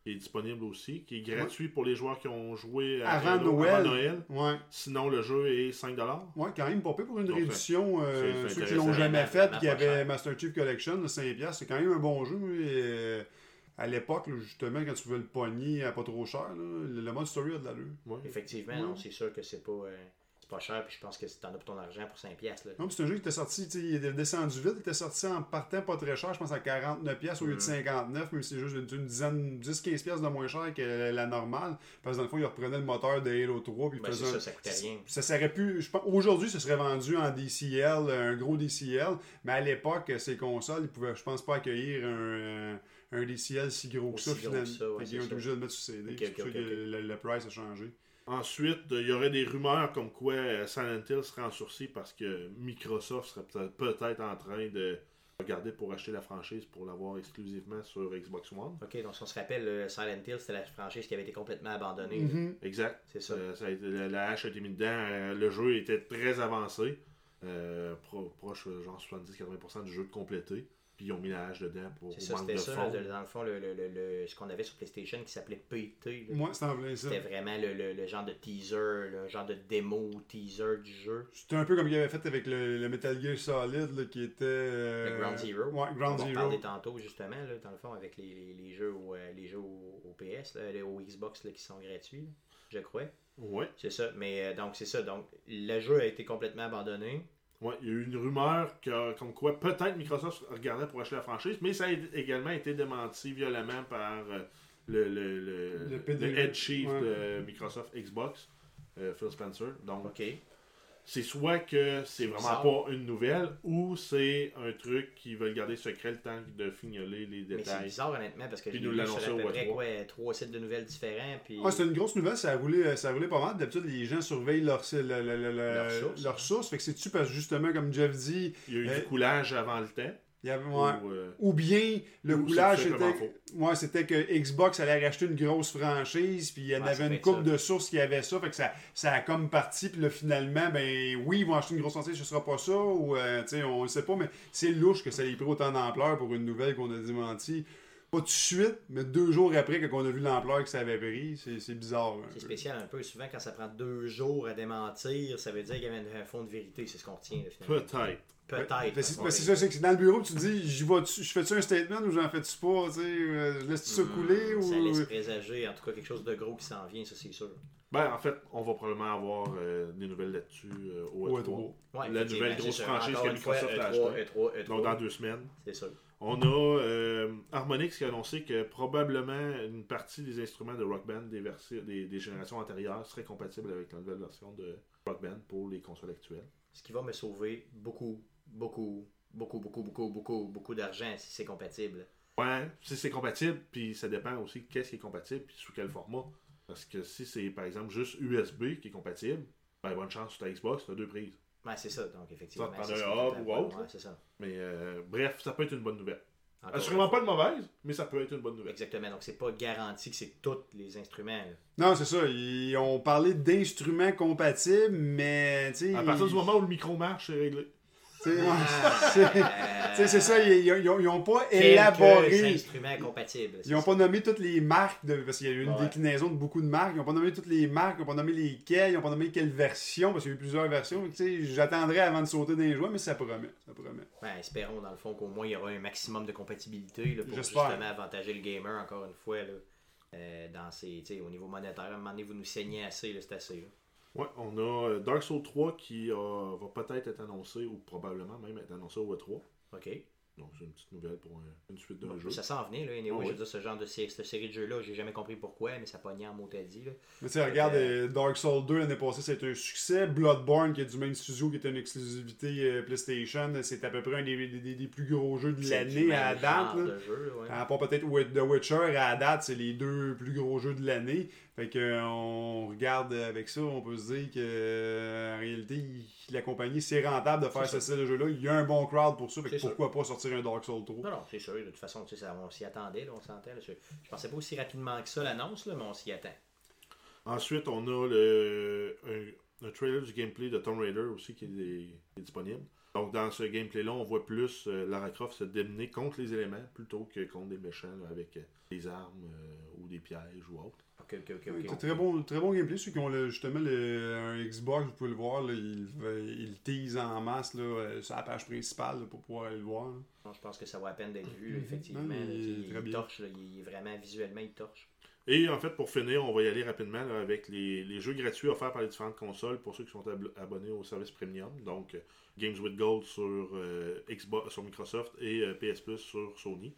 qui est disponible aussi, qui est gratuit pour les joueurs qui ont joué à Avant Halo Noël. avant Noël. Ouais. Sinon, le jeu est 5$. Ouais, quand même pas pire pour une Donc, réduction. euh, ceux qui l'ont jamais fait, qui avaient. Master Chief Collection, de 5$, c'est quand même un bon jeu. et, euh, à l'époque, justement, quand tu veux le pogner à pas trop cher, là, le, le mode story a de l'allure. Ouais. Effectivement, Ouais. non, c'est sûr que c'est pas, euh, c'est pas cher, puis je pense que t'en as pour ton argent pour 5$. Là. Non, c'est un jeu qui était sorti, il est descendu vite, il était sorti en partant pas très cher, je pense à 49$ pièces au lieu de Mm. 59$, mais c'est juste une, dizaine, 10-15$ pièces de moins cher que la normale, parce que dans le fond, il reprenait le moteur de Halo 3, puis Ben, faisait ça, un- ça coûtait rien. Ça serait pu. je pense- Aujourd'hui, ce serait vendu en DCL, un gros DCL, mais à l'époque, ces consoles, ils pouvaient, je pense, pas accueillir un, un DCL si gros que ça, que finalement. ça, ouais, Fait qu'ils c'est ont obligés de le mettre sur CD. Que. Le, le price a changé. Ensuite, il y aurait des rumeurs comme quoi euh, Silent Hill serait en sursis parce que Microsoft serait peut- peut-être en train de regarder pour acheter la franchise pour l'avoir exclusivement sur Xbox One. Ok, donc si on se rappelle, euh, Silent Hill, c'était la franchise qui avait été complètement abandonnée. Mhm. Exact. C'est ça. Euh, ça a été- la, la hache a été mise dedans. Euh, le jeu était très avancé. Euh, pro- proche, genre 70-80% du jeu de complété. Puis ils ont mis la hache dedans pour C'est ça, manque c'était de ça, fond. dans le fond, le, le- le- le- ce qu'on avait sur PlayStation qui s'appelait PT. Moi. C'était vraiment le, le- le genre de teaser, le genre de démo teaser du jeu. C'était un peu comme il avait fait avec le, le Metal Gear Solid, là, qui était. euh, Le Ground Zero. Ouais, On Ground en Zero. parler tantôt, justement, là, dans le fond, avec les, les- les jeux, au, euh, les jeux au, au PS, là, les- au Xbox là, qui sont gratuits, là, je crois. Ouais. C'est ça, mais euh, donc c'est ça. Donc le jeu a été complètement abandonné. Ouais, il y a eu une rumeur que, comme quoi peut-être Microsoft regardait pour acheter la franchise, mais ça a également été démenti violemment par euh, le, le, le, Le head chief Ouais. de Microsoft Xbox, euh, Phil Spencer. Donc, OK. C'est soit que c'est vraiment pas une nouvelle ou c'est un truc qui veulent garder secret le temps de fignoler les Mais c'est détails. bizarre honnêtement parce que Puis nous l'annoncer sur à peu au près E3. quoi, trois sites de nouvelles différents. Puis... Ouais, c'était une grosse nouvelle, ça a roulé, ça a roulé pas mal. D'habitude, les gens surveillent leur, le- le- le- le- Leur source. leur source. Fait que c'est-tu parce que justement, comme Jeff dit, Il y a eu Euh, du coulage avant le temps? Il y avait. ouais. ou, euh, Ou bien le tout simplement c'était. Ouais, c'était que Xbox allait racheter une grosse franchise, puis il y en Ouais, avait une ça. de sources qui avaient ça, fait que ça, ça a comme parti, puis là finalement, ben oui, ils vont acheter une grosse franchise, ce sera pas ça, ou euh, tu sais, on le sait pas, mais c'est louche que ça ait pris autant d'ampleur pour une nouvelle qu'on a démentie. Pas tout de suite, mais deux jours après que qu'on a vu l'ampleur que ça avait pris, c'est c'est bizarre. C'est peu. spécial un peu. Souvent, quand ça prend deux jours à démentir, ça veut dire qu'il y avait un fond de vérité. C'est ce qu'on retient, là, finalement. Peut-être. Peut-être. Ben, parce c'est ben, ça, c'est que dans le bureau, tu te dis, je fais-tu un statement ou j'en fais-tu pas, tu sais, euh, je laisse-tu ça Hmm, couler ou. Ça laisse présager, en tout cas, quelque chose de gros qui s'en vient, ça c'est sûr. Ben, en fait, on va probablement avoir euh, des nouvelles là-dessus euh, au Ou E3. à trois. Ouais, La nouvelle grosse franchise que Microsoft a E3, acheté. E3, E3, Donc, dans deux semaines. C'est sûr. On a euh, Harmonix qui a annoncé que probablement une partie des instruments de Rock Band des, des générations antérieures seraient compatibles avec la nouvelle version de Rock Band pour les consoles actuelles. Ce qui va me sauver beaucoup, beaucoup, beaucoup, beaucoup, beaucoup, beaucoup, beaucoup d'argent si c'est compatible. Ouais, si c'est compatible, puis ça dépend aussi qu'est-ce qui est compatible, puis sous quel format. Parce que si c'est par exemple juste USB qui est compatible, ben bonne chance sur ta Xbox, tu as deux prises. Ouais, c'est ça, donc effectivement. Ça te prend un hub ou autre, Ouais, ça. Mais euh, bref, ça peut être une bonne nouvelle. Encore Assurément une pas une mauvaise, mais ça peut être une bonne nouvelle. Exactement, donc c'est pas garanti que c'est tous les instruments. là. Non, c'est ça. Ils ont parlé d'instruments compatibles, mais. À partir ils- du moment où le micro marche, c'est réglé. c'est- ça, ils, ils, ils ont, ils ont pas élaboré. instruments compatibles. Ils n'ont pas nommé toutes les marques, de, parce qu'il y a eu une Ouais. déclinaison de beaucoup de marques. Ils n'ont pas nommé toutes les marques, ils n'ont pas nommé lesquelles, ils n'ont pas nommé quelle version, parce qu'il y a eu plusieurs versions. J'attendrai avant de sauter dans les joies, mais ça promet. Ça promet. Ouais, espérons dans le fond qu'au moins il y aura un maximum de compatibilité là, pour justement avantager le gamer encore une fois là, euh, dans ses, au niveau monétaire. À un moment donné, vous nous saignez assez, c'est assez. là. Ouais, on a euh, Dark Souls 3 qui euh, va peut-être être annoncé, ou probablement même être annoncé au E3. OK. Donc, c'est une petite nouvelle pour un- une suite d'un jeu. Ça s'en venait, là. Anyway, Ah oui. je veux dire, ce genre de cette série de jeux-là, j'ai jamais compris pourquoi, mais ça pognait en mot à dit, là. Mais tu sais, regarde, Euh, Dark Souls 2 l'année passée, c'était un succès. Bloodborne, qui est du même studio, qui était une exclusivité euh, PlayStation, c'est à peu près un des, des- des- des plus gros jeux de l'année à genre date. là. de jeu, ouais. À part peut-être The Witcher, à date, c'est les deux plus gros jeux de l'année. Fait que euh, on regarde avec ça, on peut se dire que euh, en réalité, la compagnie, c'est rentable de faire ce style de jeu-là. Il y a un bon crowd pour ça. Fait que pourquoi pas sortir un Dark Souls 3 Non, non, c'est sûr. De toute façon, tu sais, ça, on s'y attendait, là, on s'entend. Je, je pensais pas aussi rapidement que ça, l'annonce, là, mais on s'y attend. Ensuite, on a le, un, un trailer du gameplay de Tomb Raider aussi qui est, qui est disponible. Donc, dans ce gameplay-là, on voit plus euh, Lara Croft se démener contre les éléments plutôt que contre des méchants là, avec euh, des armes euh, ou des pièges ou autres. Ok, ok, très bon, très bon gameplay. Ceux qui ont le- justement le, un Xbox, vous pouvez le voir, là, ils, ils teasent en masse là, euh, sur la page principale là, pour pouvoir aller le voir. Non, Je pense que ça vaut la peine d'être vu, là, effectivement. Non, il est tu sais, il, très il bien. torche, là, il est vraiment visuellement, il torche. Et en fait, pour finir, on va y aller rapidement là, avec les, les jeux gratuits offerts par les différentes consoles pour ceux qui sont ab- abonnés au service premium. Donc, euh, Games with Gold sur, euh, Xbox, sur Microsoft et euh, PS Plus sur Sony.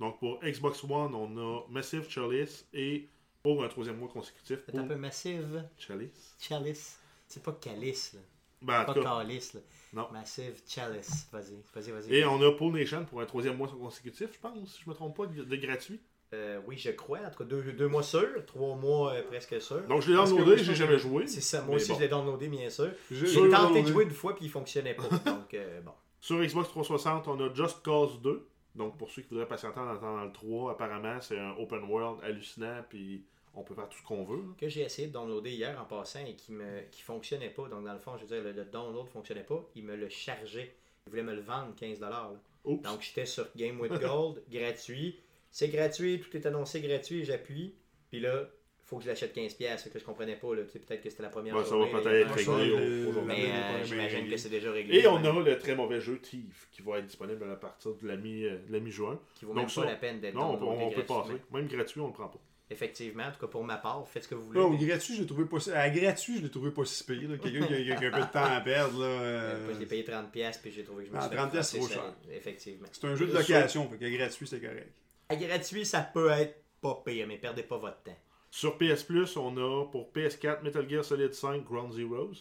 Donc, pour Xbox One, on a Massive Chalice et pour un troisième mois consécutif C'est un peu massive. Chalice. Chalice. C'est pas calice, là. Ben, en Pas cas, calice, là. Non. Massive chalice. Vas-y, vas-y, vas-y. Et on a Pool Nation pour un troisième mois consécutif, je pense, si je me trompe pas, de, gratuit. Euh, oui, je crois. En tout cas, deux, deux mois sûrs, trois mois euh, presque sûrs. Donc, je l'ai downloadé, j'ai jamais joué. C'est ça. Moi aussi, bon. je l'ai downloadé, bien sûr. J'ai- tenté de jouer une fois, puis il fonctionnait pas. Donc, euh, bon. Sur Xbox 360, on a Just Cause 2. Donc, pour ceux qui voudraient patienter en attendant le 3, apparemment, c'est un open world hallucinant, puis on peut faire tout ce qu'on veut. là. que j'ai essayé de downloader hier en passant et qui me qui fonctionnait pas. Donc, dans le fond, je veux dire, le, le download fonctionnait pas. Il me le chargeait. Il voulait me le vendre 15$. là. Oups. Donc, j'étais sur Game with Gold, gratuit. C'est gratuit, tout est annoncé gratuit, j'appuie. Puis là, faut que je l'achète 15$. Fait que je comprenais pas. Peut-être que c'était la première Ouais, ça journée, va peut-être ça, réglé aujourd'hui. Mais euh, j'imagine que c'est déjà réglé. Et on Ouais. a le très mauvais jeu Thief qui va être disponible à partir de la mi- euh, mi-juin. Qui vaut donc même ça, pas la peine d'être non, on, peut- on passer. Même gratuit, on le prend pas. Effectivement, en tout cas pour ma part, faites ce que vous voulez. Non, mais- gratuit, je l'ai trouvé pas si... à gratuit, je l'ai trouvé pas si pire. là. Quelqu'un qui, a- un peu de temps à perdre. Là, Euh, euh, je l'ai payé 30$ pièces puis j'ai trouvé que je me Ah, suis fait 30 pièces, c'est froisser trop solide. Effectivement. C'est un jeu de location, fait que gratuit, c'est correct. À gratuit, ça peut être pas pire, mais perdez pas votre temps. Sur PS Plus, on a pour PS4 Metal Gear Solid 5 Ground Zeroes.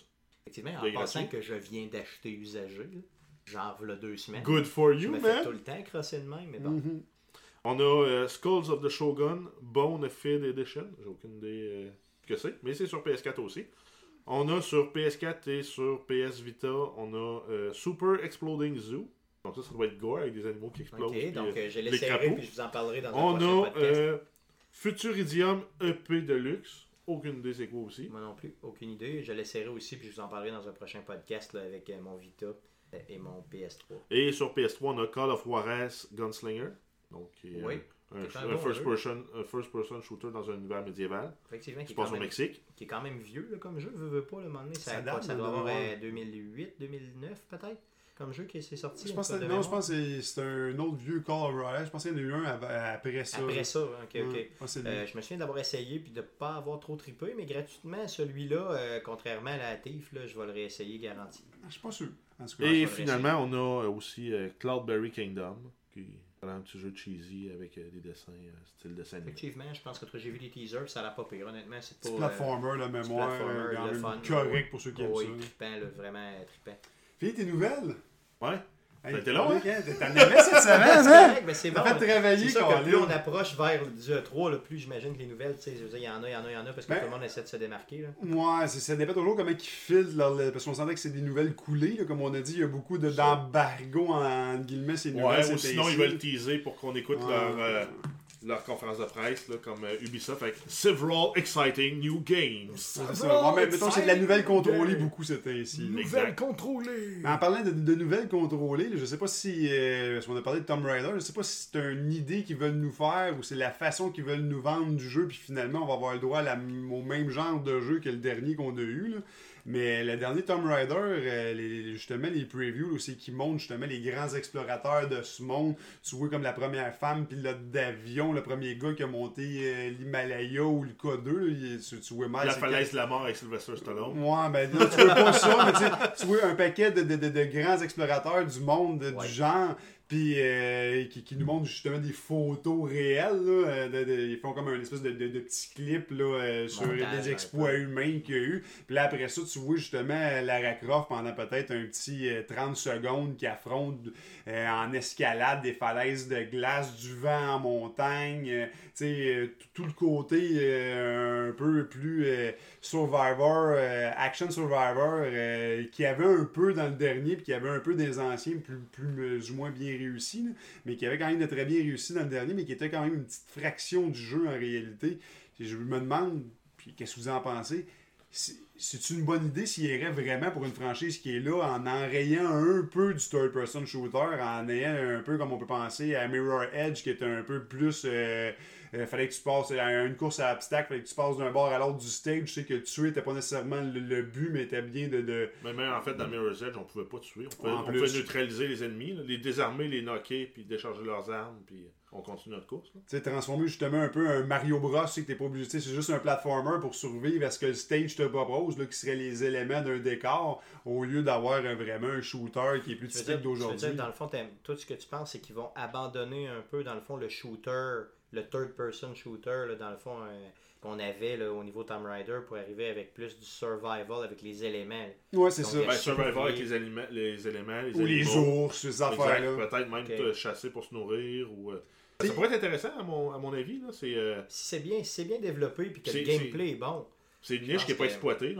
Effectivement, en passant gratuit. que je viens d'acheter usagé, là, genre voilà deux semaines. Good for Je you, me fais tout man! le temps crosser de même, mais bon. Mhm. On a euh, Skulls of the Shogun Bone Fid Edition. J'ai aucune idée euh, que c'est, mais c'est sur PS4 aussi. On a sur PS4 et sur PS Vita, on a euh, Super Exploding Zoo. Donc ça, ça doit être gore avec des animaux qui explosent. Ok, donc euh, je crapauds. puis je vous en parlerai dans un On prochain a podcast. euh, Futuridium EP Deluxe. Aucune idée c'est quoi aussi. Moi non plus, aucune idée. Je l'essaierai aussi puis je vous en parlerai dans un prochain podcast là, avec mon Vita et mon PS3. Et sur PS3, on a Call of Juarez Gunslinger. Donc, qui est Oui, un, c'est un un bon first, person, un first person shooter dans un univers médiéval. Effectivement, Qui passe au même, Mexique. qui est quand même vieux là, comme jeu, veux, veux pas, le moment donné. Ça, Ça date, ça doit avoir mémoire. euh, 2008, 2009 peut-être, comme jeu qui s'est sorti. Je pense que- non, je pense que c'est- c'est un autre vieux Call of Royale. Je pense qu'il y en a eu un après ça. Après ça, ok, ok. Ouais. Euh, je me souviens d'avoir essayé puis de pas avoir trop trippé, mais gratuitement, celui-là, euh, contrairement à la TIF, là, je vais le réessayer garanti. Je suis pas sûr. En tout cas, Et finalement, on a euh, aussi euh, Cloudberry Kingdom, qui un petit jeu cheesy avec euh, des dessins euh, style dessin animé. Effectivement, je pense que quand j'ai vu les teasers, ça n'a pas pire. Honnêtement, c'est pas. euh, platformer, la mémoire, platformer, euh, fun, correct pour ceux qui oh, aiment oui, ça. trippant, là, vraiment trippant. Fille, tes nouvelles? Ouais. Hey, été long, hein? T'en avais cette semaine, C'est hein? mais c'est bon. Fait travailler, C'est sûr que plus on approche vers du E3, là, plus j'imagine que les nouvelles, tu sais, je veux dire, il y en a, il y en a, il y en a, parce que Ben- tout le monde essaie de se démarquer. Là. Ouais, c'est- ça dépend toujours comment ils filent, leur- le- parce qu'on sentait que c'est des nouvelles coulées, là, comme on a dit, il y a beaucoup de- d'embargo en guillemets, ces nouvelles. Ouais, c'est ou sinon ils veulent teaser pour qu'on écoute Ouais. leur, euh, leur conférence de presse, là, comme euh, Ubisoft, avec Several Exciting New Games. C'est ça. Mais mettons, c'est de la nouvelle contrôlée beaucoup, c'était ainsi. là. Exact. contrôlée! Mais en parlant de, de nouvelles contrôlées, là, je sais pas si. euh, parce qu'on a parlé de Tomb Raider, je sais pas si c'est une idée qu'ils veulent nous faire ou c'est la façon qu'ils veulent nous vendre du jeu, puis finalement on va avoir le droit à la- au même genre de jeu que le dernier qu'on a eu. là. Mais le dernier Tomb Raider, euh, les- justement, les previews, là, c'est qui montrent justement les grands explorateurs de ce monde. Tu vois comme la première femme pilote d'avion, le premier gars qui a monté euh, l'Himalaya ou le K2, là, il- tu, tu vois mal. La falaise de la mort avec Sylvester Stallone. Ouais, ben là, tu vois pas ça, mais tu sais, tu vois un paquet de, de, de, de grands explorateurs du monde, de- Ouais. du genre. Puis euh, qui, qui nous montrent justement des photos réelles. Là, euh, de- de- ils font comme un espèce de, petit clip là, euh, sur Montage, des un exploits humains qu'il y a eu. Puis là, après ça, tu vois justement Lara Croft pendant peut-être un petit euh, 30 secondes qui affronte euh, en escalade des falaises de glace, du vent en montagne. euh, sais, euh, tout- le côté euh, un peu plus Survivor, Action Survivor, qui avait un peu dans le dernier, puis qui avait un peu des anciens, plus, plus ou moins bien réussi, là, mais qui avait quand même de très bien réussi dans le dernier, mais qui était quand même une petite fraction du jeu en réalité. Je me demande, puis qu'est-ce que vous en pensez, c'est- une bonne idée s'il irait vraiment pour une franchise qui est là en enrayant un peu du third-person shooter, en ayant un peu comme on peut penser à Mirror Edge qui est un peu plus. euh, euh, fallait que tu passes à une course à obstacle, fallait que tu passes d'un bord à l'autre du stage. Je sais que tuer n'était pas nécessairement le, le but, mais était bien de. de... Mais même en fait, dans Mirror's Edge, on pouvait pas tuer. On pouvait, on neutraliser les ennemis, là, les désarmer, les knocker, puis décharger leurs armes, puis on continue notre course. là. Tu sais, transformer justement un peu un Mario Bros, tu sais, que t'es pas obligé, tu sais, c'est juste un platformer pour survivre à ce que le stage te propose, là, qui serait les éléments d'un décor, au lieu d'avoir un- vraiment un shooter qui est plus typique d'aujourd'hui. dire, dans le fond, tout ce que tu penses, c'est qu'ils vont abandonner un peu, dans le fond, le shooter, le third-person shooter, là, dans le fond, euh, qu'on avait là, au niveau Tomb Raider pour arriver avec plus du survival, avec les éléments. Ouais, c'est ça. Ben, surveiller. avec les, les éléments, les Ou les ours, ces affaires-là. Peut-être même Ok. te chasser pour se nourrir. ou euh, Ça pourrait être intéressant, à mon, à mon avis. là. C'est euh, Si c'est bien, si c'est bien développé puis que le gameplay est bon, c'est une niche qui n'est pas exploitée.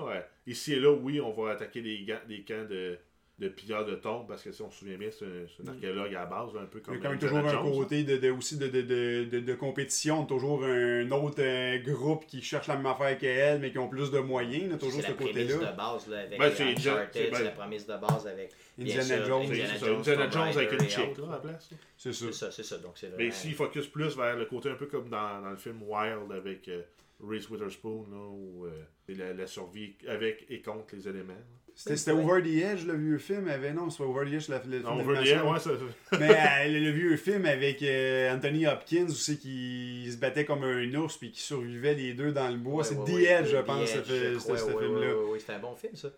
Ici et là, oui, on va attaquer des, des camps de, de pilleurs de tombes, parce que si on se souvient bien, c'est un, c'est un archéologue à la base, un peu Il comme y a quand même toujours un côté de, de- aussi de, de, de, de, de compétition, toujours un autre euh, groupe qui cherche la même affaire qu'elle, mais qui ont plus de moyens, là, toujours c'est ce la prémisse côté-là. de base là, avec Ben, les c'est c'est- ben- c'est la prémisse de base avec Indiana sûr, Jones. C'est Indiana c'est ça, Jones, Indiana Tomb Jones avec une chick là, à la place. C'est ça. C'est ça, c'est ça. Donc c'est Mais vraiment... ici, il focus plus vers le côté un peu comme dans, dans le film Wild avec euh, Reese Witherspoon, là, où euh, c'est la, la survie avec et contre les éléments. là. C'était c'était Over the Edge, le vieux film. Avait... Non, c'est pas Over the Edge, le, le film Non, Over the. Edge, ouais, ça- Mais euh, le, vieux film avec euh, Anthony Hopkins, où c'est qu'il se battait comme un ours puis qui survivait les deux dans le bois. Ouais, c'est ouais, The ouais, Edge, je pense, ce, film-là. ouais, c'est un bon film, ça.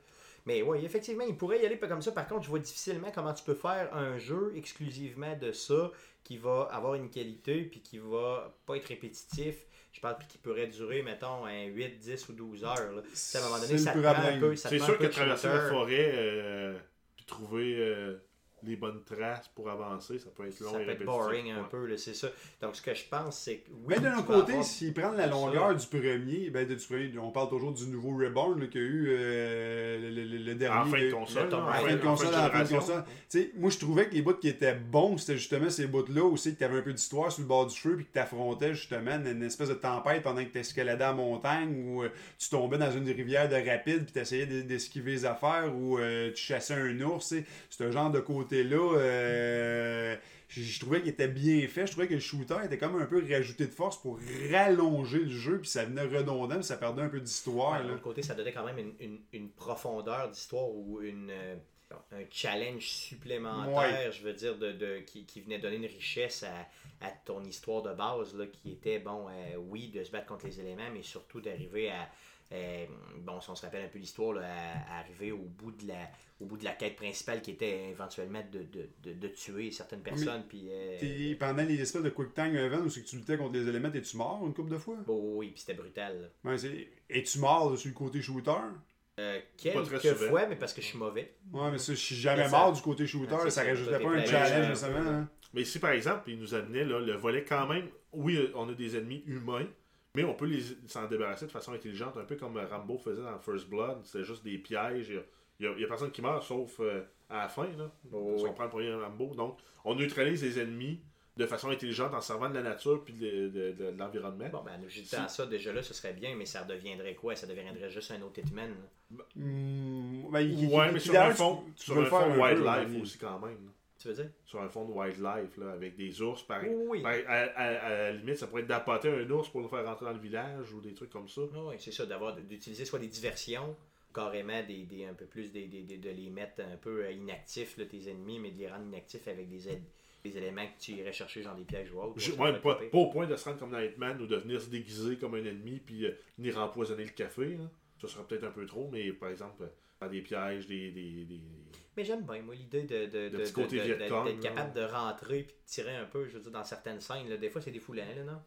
Mais oui, effectivement, il pourrait y aller pas comme ça. Par contre, je vois difficilement comment tu peux faire un jeu exclusivement de ça qui va avoir une qualité puis qui va pas être répétitif. Je parle puis qui pourrait durer, mettons, un 8, 10 ou 12 heures. Là. À un moment donné, C'est ça te prend un peu. C'est sûr que traverser la forêt euh, puis trouver euh, les bonnes traces pour avancer, ça peut être long Ça et peut être boring un ouais. peu, là, c'est ça. Donc, ce que je pense, c'est que oui, Mais d'un tu autre côté, avoir- s'ils prennent la ça. longueur du premier, ben de- du premier, on parle toujours du nouveau Reborn qu'il y a eu euh, le, le- le dernier. En fin de console. En fin de console, en fin de console. Moi, je trouvais que les bouts qui étaient bons, c'était justement ces bouts-là aussi, que tu avais un peu d'histoire sur le bord du feu, puis que tu affrontais justement une, une espèce de tempête pendant que tu escaladais la montagne, ou euh, tu tombais dans une rivière de rapide, puis tu essayais d'esquiver les affaires, ou euh, tu chassais un ours. tu sais. Ce genre de côté-là, euh, je, je trouvais qu'il était bien fait. Je trouvais que le shooter était comme un peu rajouté de force pour rallonger le jeu, puis ça venait redondant, puis ça perdait un peu d'histoire. Ouais, de là. l'autre côté, ça donnait quand même une, une- une profondeur d'histoire ou une, euh, un challenge supplémentaire, je veux dire, de, de- qui, qui venait donner une richesse à, à ton histoire de base, là, qui était, bon, euh, oui, de se battre contre les éléments, mais surtout d'arriver à, euh, bon, si on se rappelle un peu l'histoire, là, à, à arriver au bout de la au bout de la quête principale qui était éventuellement de, de, de, de tuer certaines personnes, puis... euh, T'es- pendant les espèces de quick time events où c'est que tu luttais contre les éléments, es-tu mort une couple de fois? bon, oui, puis c'était brutal. Ouais, c'est- Es-tu mort là, sur le côté shooter? Euh, Pas très quelques fois, mais parce que je suis mauvais. Ouais, mais ça, je suis jamais mort du côté shooter, c'est ça toi, pas un challenge justement. euh, hein? Mais ici, par exemple, il nous amenait là, le volet quand même. Oui, on a des ennemis humains, mais on peut les s'en débarrasser de façon intelligente, un peu comme Rambo faisait dans First Blood. C'était juste des pièges. Il n'y a, personne qui meurt sauf euh, à la fin. Là, Oh, si oui. on prend le premier Rambo. Donc, on neutralise les ennemis de façon intelligente en servant de la nature puis de, de- de- de l'environnement. Bon, ben, en ajoutant ça, déjà là, ce serait bien, mais ça redeviendrait quoi? Ça deviendrait juste un autre Hitman. là. Hmm, ben, ouais, mais sur tu- fond, tu sur veux un le faire fond wildlife aussi quand même. là. Tu veux dire? Sur un fond de wildlife, là, avec des ours, par, Oui, oui. par- à, à- à la limite, ça pourrait être d'apporter un ours pour le faire rentrer dans le village ou des trucs comme ça. Oui, c'est ça, d'avoir d'utiliser soit des diversions, carrément des, des- un peu plus des, des- des- de les mettre un peu euh, inactifs, là, tes ennemis, mais de les rendre inactifs avec des, aides- éléments que tu irais chercher genre des pièges ou Ça ouais, pas, au point de se rendre comme dans Hitman ou de venir se déguiser comme un ennemi puis euh, venir empoisonner le café. là. Ça serait peut-être un peu trop, mais par exemple, euh, faire des pièges, des. des, des- Mais j'aime bien, moi, l'idée de, de, de- d'être capable de rentrer puis de tirer un peu, je veux dire, dans certaines scènes. là. Des fois, c'est défoulant, là, non?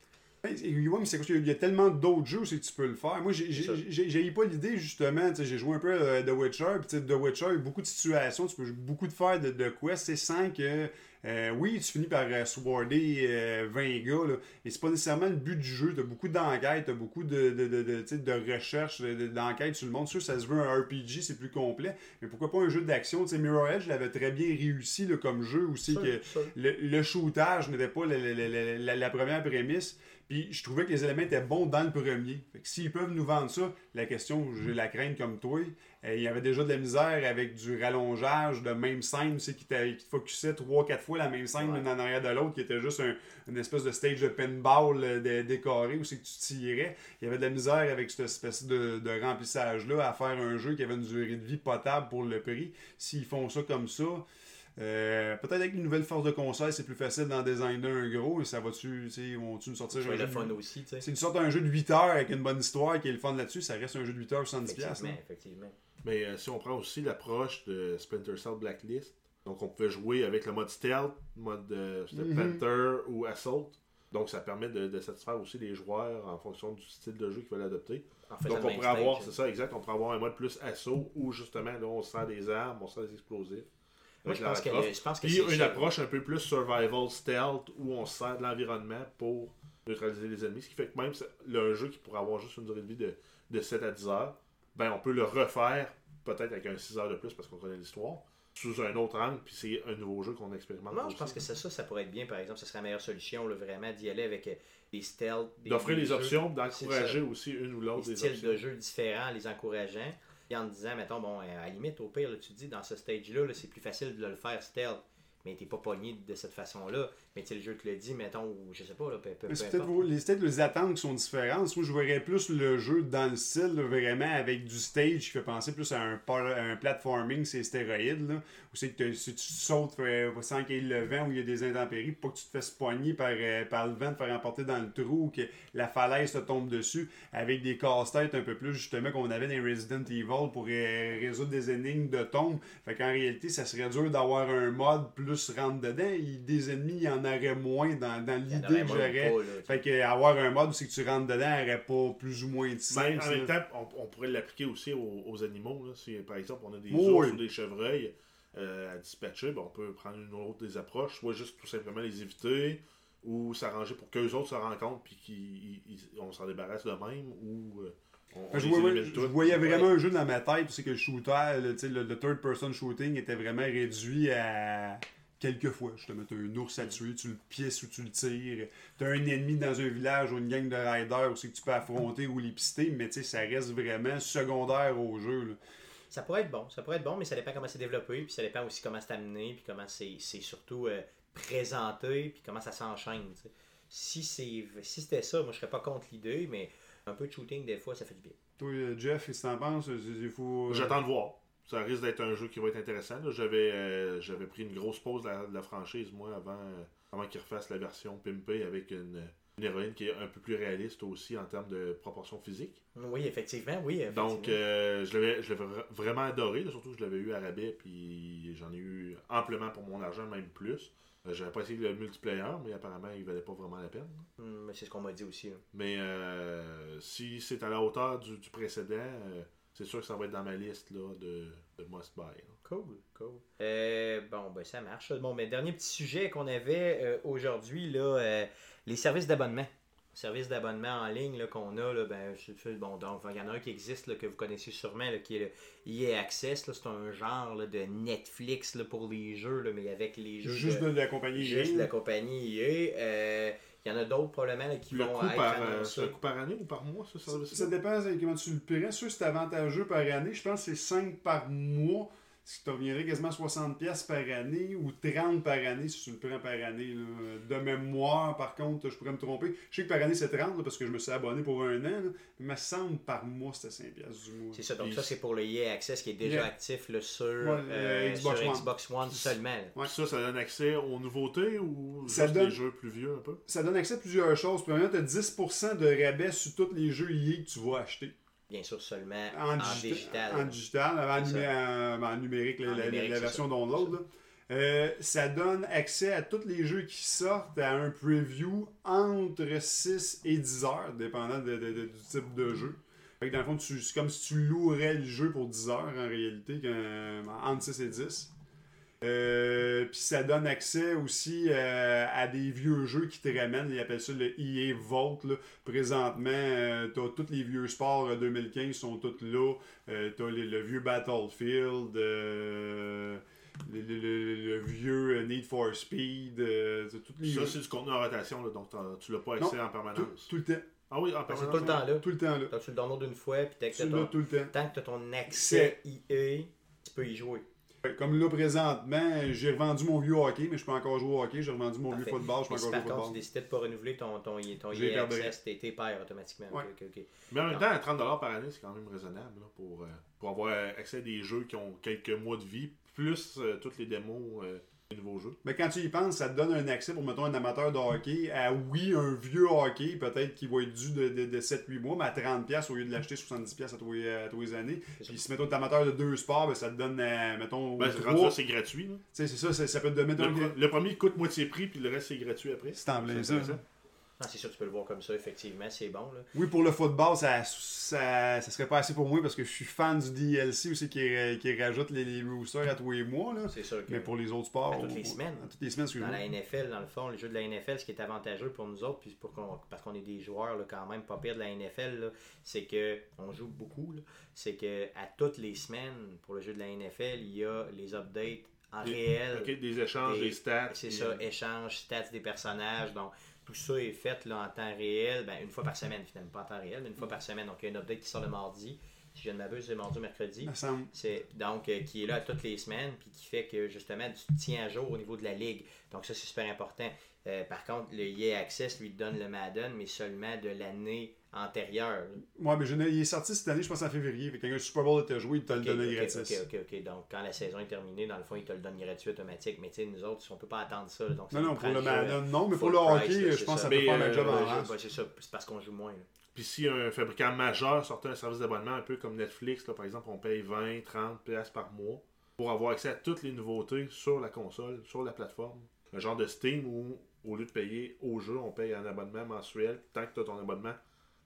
Ouais, mais c'est parce qu'il y a tellement d'autres jeux que tu peux le faire. Moi, j'ai- j'ai j'ai- j'ai pas l'idée, justement. tu sais, J'ai joué un peu à The Witcher. Puis, tu sais, The Witcher, il y a beaucoup de situations. Tu peux beaucoup de faire de, de quests. C'est sans que. Euh, oui, tu finis par euh, swarder euh, 20 gars. Là, et c'est pas nécessairement le but du jeu. T'as beaucoup d'enquêtes, t'as beaucoup de, de, de, de, de recherche, de- de- d'enquêtes sur le monde. Sûr, ça se veut un RPG, c'est plus complet. Mais pourquoi pas un jeu d'action? Tu sais, Mirror Edge l'avait très bien réussi là, comme jeu aussi. Que le, le shootage n'était pas la, la- la- la- la première prémisse. Puis je trouvais que les éléments étaient bons dans le premier. Fait que s'ils peuvent nous vendre ça, la question, j'ai la crainte comme toi. euh, il y avait déjà de la misère avec du rallongeage de même scène, tu sais, qui, te focusait trois, quatre fois la même scène, Ouais. en arrière de l'autre, qui était juste un- une espèce de stage de pinball euh, de- décoré où c'est que tu tirais. Il y avait de la misère avec cette espèce de, de remplissage-là à faire un jeu qui avait une durée de vie potable pour le prix. S'ils font ça comme ça, euh, peut-être avec une nouvelle force de conseil, c'est plus facile d'en designer un gros. Et ça va-tu, vont-tu nous sortir un va jeu de- fun aussi, tu sais. C'est une sorte d'un jeu de 8 heures avec une bonne histoire qui est le fun là-dessus. Ça reste un jeu de 8 heures 70$. piastres, Effectivement. Mais euh, si on prend aussi l'approche de Splinter Cell Blacklist, donc on pouvait jouer avec le mode stealth, mode euh. Panther ou Assault. Donc ça permet de, de satisfaire aussi les joueurs en fonction du style de jeu qu'ils veulent adopter. En Donc on pourrait avoir, c'est ça exact, on pourrait avoir un mode plus assaut où justement là on sent des armes, on sent des explosifs. Moi, je pense, que, Croft. le- je pense que Puis une ça. approche un peu plus survival stealth où on se sert de l'environnement pour neutraliser les ennemis. Ce qui fait que même ça- le jeu qui pourrait avoir juste une durée de vie de, de 7 à 10 heures, ben on peut le refaire peut-être avec un 6 heures de plus parce qu'on connaît l'histoire, sous un autre angle, puis c'est un nouveau jeu qu'on expérimente. Moi, je pense que c'est ça, ça pourrait être bien, par exemple, ce serait la meilleure solution, là, vraiment, d'y aller avec euh, des stealth, D'offrir les options, d'encourager aussi une ou l'autre des, styles de jeux différents, en les encourageant, et en disant, mettons, bon, euh, à la limite, au pire, tu dis, dans ce stage-là, là, c'est plus facile de le faire stealth, mais t'es pas pogné de cette façon-là. Mais tu sais, le jeu te le dit, mettons, ou je sais pas, là, peu, peu, peut-être vos- les, peut-être les attentes qui sont différentes. Moi, je verrais plus le jeu dans le style, là, vraiment, avec du stage qui fait penser plus à un, par- à un platforming, c'est stéroïdes, là, où c'est que si tu sautes euh, sans qu'il y ait le vent, où il y a des intempéries, pour pas que tu te fasses poigner par, euh, par le vent, te faire emporter dans le trou, ou que la falaise te tombe dessus, avec des casse-têtes un peu plus, justement, qu'on avait dans Resident Evil pour euh, résoudre des énigmes de tombe. Fait qu'en réalité, ça serait dur d'avoir un mode plus rentre dedans. Il- des ennemis, il y en aurait moins dans, Il l'idée aurait que j'aurais. Fait que avoir un mode où c'est que tu rentres dedans n'aurait pas plus ou moins de sens. en même temps, on, on pourrait l'appliquer aussi aux, aux animaux. Là. Si, par exemple, on a des Oui, ours oui. ou des chevreuils euh, à dispatcher, ben, on peut prendre une autre des approches, soit juste tout simplement les éviter, ou s'arranger pour qu'eux autres se rencontrent puis qu'on s'en débarrasse de même, ou euh, on, on je, les voyais, je voyais vraiment un jeu dans ma tête, c'est que le shooter, le, le third-person shooting était vraiment réduit à quelques fois. Justement, t'as un ours à tuer, tu le pièces ou tu le tires. T'as un ennemi dans un village ou une gang de riders aussi que tu peux affronter ou les pister, mais tu sais, ça reste vraiment secondaire au jeu. là. Ça pourrait être bon, ça pourrait être bon, mais ça dépend comment c'est développé, puis ça dépend aussi comment c'est amené, puis comment c'est c'est surtout euh, présenté, puis comment ça s'enchaîne. Si c'est si c'était ça, moi je serais pas contre l'idée, mais un peu de shooting des fois ça fait du bien. Toi, euh, Jeff, qu'est-ce que t'en penses? Faut... euh, J'attends de voir. Ça risque d'être un jeu qui va être intéressant. J'avais euh, j'avais pris une grosse pause de la, de la franchise, moi, avant, euh, avant qu'ils refassent la version pimpée avec une, une héroïne qui est un peu plus réaliste aussi en termes de proportions physiques. Oui, effectivement, oui. Effectivement. Donc, euh, je l'avais vraiment adoré. là, surtout que je l'avais eu à rabais, puis j'en ai eu amplement pour mon argent, même plus. J'avais pas essayé le multiplayer, mais apparemment, il valait pas vraiment la peine. Mais c'est ce qu'on m'a dit aussi. là. Mais euh, si c'est à la hauteur du, du précédent, c'est sûr que ça va être dans ma liste là, de, de must buy. là. Cool, cool. Euh, bon, ben ça marche. Bon, mais dernier petit sujet qu'on avait euh, aujourd'hui, là, euh, les services d'abonnement. Services d'abonnement en ligne là, qu'on a, là, ben, bon, donc il y en a un qui existe là, que vous connaissez sûrement, là, qui est le EA Access. là. C'est un genre là, de Netflix là, pour les jeux, là, mais avec les jeux Juste de, la compagnie juste EA. de la compagnie EA. Il y en a d'autres probablement là, qui Le vont coût être par, euh, coût par année ou par mois, ce service Ça dépend comment tu le paierais. Sûr, c'est avantageux par année. Je pense que c'est 5 par mois, ce qui te reviendrait quasiment 60$ piastres par année ou 30$ par année si tu le prends par année. là. De mémoire, par contre, je pourrais me tromper. Je sais que par année c'est 30$ là, parce que je me suis abonné pour un an. là. Mais il me semble par mois c'était 5$ piastres du mois. C'est ça, donc Puis- ça c'est pour le EA Access qui est déjà Yeah. actif là, sur, Ouais, euh, euh, Xbox sur One. Xbox One seulement. Ouais. Ça, ça donne accès aux nouveautés ou Ça juste donne- les jeux plus vieux un peu? Ça donne accès à plusieurs choses. Premièrement, tu as 10% de rabais sur tous les jeux EA que tu vas acheter. Bien sûr seulement en, en, digita- digital. En digital, en, en- numérique, la, numérique, la version download. Euh, ça donne accès à tous les jeux qui sortent à un preview entre 6 et 10 heures, dépendant de- de- de- du type de jeu. Fait que dans le fond, c'est comme si tu louerais le jeu pour 10 heures en réalité, entre 6 et 10. Euh, Puis ça donne accès aussi euh, à des vieux jeux qui te ramènent. Ils appellent ça le EA Vault. là. Présentement, euh, t'as tous les vieux sports euh, 2015 sont tous là. Euh, t'as les- le vieux Battlefield, euh, le, le- le- le vieux Need for Speed. euh, les Ça, c'est du contenu en rotation, là, donc tu l'as pas accès en tout, permanence. tout le temps. Ah oui, en c'est permanence. tout le temps là. Tout le temps là. Tu le downloads une fois, puis que Tu t'as l'as ton- tout le temps. tant que tu as ton accès EA, tu peux y jouer. Comme là, présentement, j'ai revendu mon vieux hockey, mais je peux encore jouer au hockey. J'ai revendu mon Parfait. vieux football, je peux Mais encore par jouer au contre tu football. décidais de pas renouveler ton, ton, ton EA. Access, t'es t'es payes automatiquement. Ouais. Mais en même temps, à 30$ par année, c'est quand même raisonnable là, pour, euh, pour avoir accès à des jeux qui ont quelques mois de vie, plus euh, toutes les démos euh, nouveaux jeux. Mais quand tu y penses, ça te donne un accès pour, mettons, un amateur de hockey à, oui, un vieux hockey, peut-être qui va être dû de, de, de 7-8 mois, mais à 30$ au lieu de l'acheter 70$ à tous les, à tous les années. Ça. Puis si, mettons, t'es amateur de deux sports, ben, ça te donne, euh, mettons, Ben, c'est trois. Tu gratuit. là. sais, c'est ça, ça, ça peut te donner... Le, le premier coûte moitié prix, puis le reste, c'est gratuit après. C'est en plein C'est ça. Ah, c'est sûr, tu peux le voir comme ça, effectivement, c'est bon. Là. Oui, pour le football, ça, ça, ça serait pas assez pour moi parce que je suis fan du DLC aussi qui, qui rajoute les, les roosters à tous les mois. Là. C'est sûr que Mais pour les autres sports. À toutes les semaines. À toutes les semaines, dans la NFL, dans le fond, le jeu de la NFL, ce qui est avantageux pour nous autres, puis pour qu'on- parce qu'on est des joueurs là, quand même pas pire de la NFL, là, c'est que on joue beaucoup. là. C'est que à toutes les semaines, pour le jeu de la NFL, il y a les updates en Des- réel. Ok, des échanges, Des- des stats. C'est ça, euh, échange, stats des personnages. Donc, tout ça est fait là, en temps réel, ben, une fois par semaine, finalement, pas en temps réel, mais une fois par semaine. Donc, il y a une update qui sort le mardi. Si je ne m'abuse, c'est mardi ou mercredi. C'est donc euh, qui est là toutes les semaines, puis qui fait que justement tu te tiens à jour au niveau de la ligue. Donc ça c'est super important. Euh, par contre, le EA Access lui donne le Madden, mais seulement de l'année antérieure. Ouais, mais je il est sorti cette année, je pense en février. Fait quand le Super Bowl était joué, il te le donnait ok, gratis. ok, ok, ok. Donc quand la saison est terminée, dans le fond, il te le donne gratuit automatique. Mais tu sais, nous autres, on peut pas attendre ça. donc Non, non, pour le Madden, non, mais pour le price, hockey, là, je pense que ça. peut Mais, faire la euh, job en c'est ça, c'est parce qu'on joue moins. là. Puis si un fabricant majeur sortait un service d'abonnement un peu comme Netflix, là, par exemple, on paye 20, 30 pièces par mois pour avoir accès à toutes les nouveautés sur la console, sur la plateforme. Un genre de Steam où, au lieu de payer au jeu, on paye un abonnement mensuel. Tant que tu as ton abonnement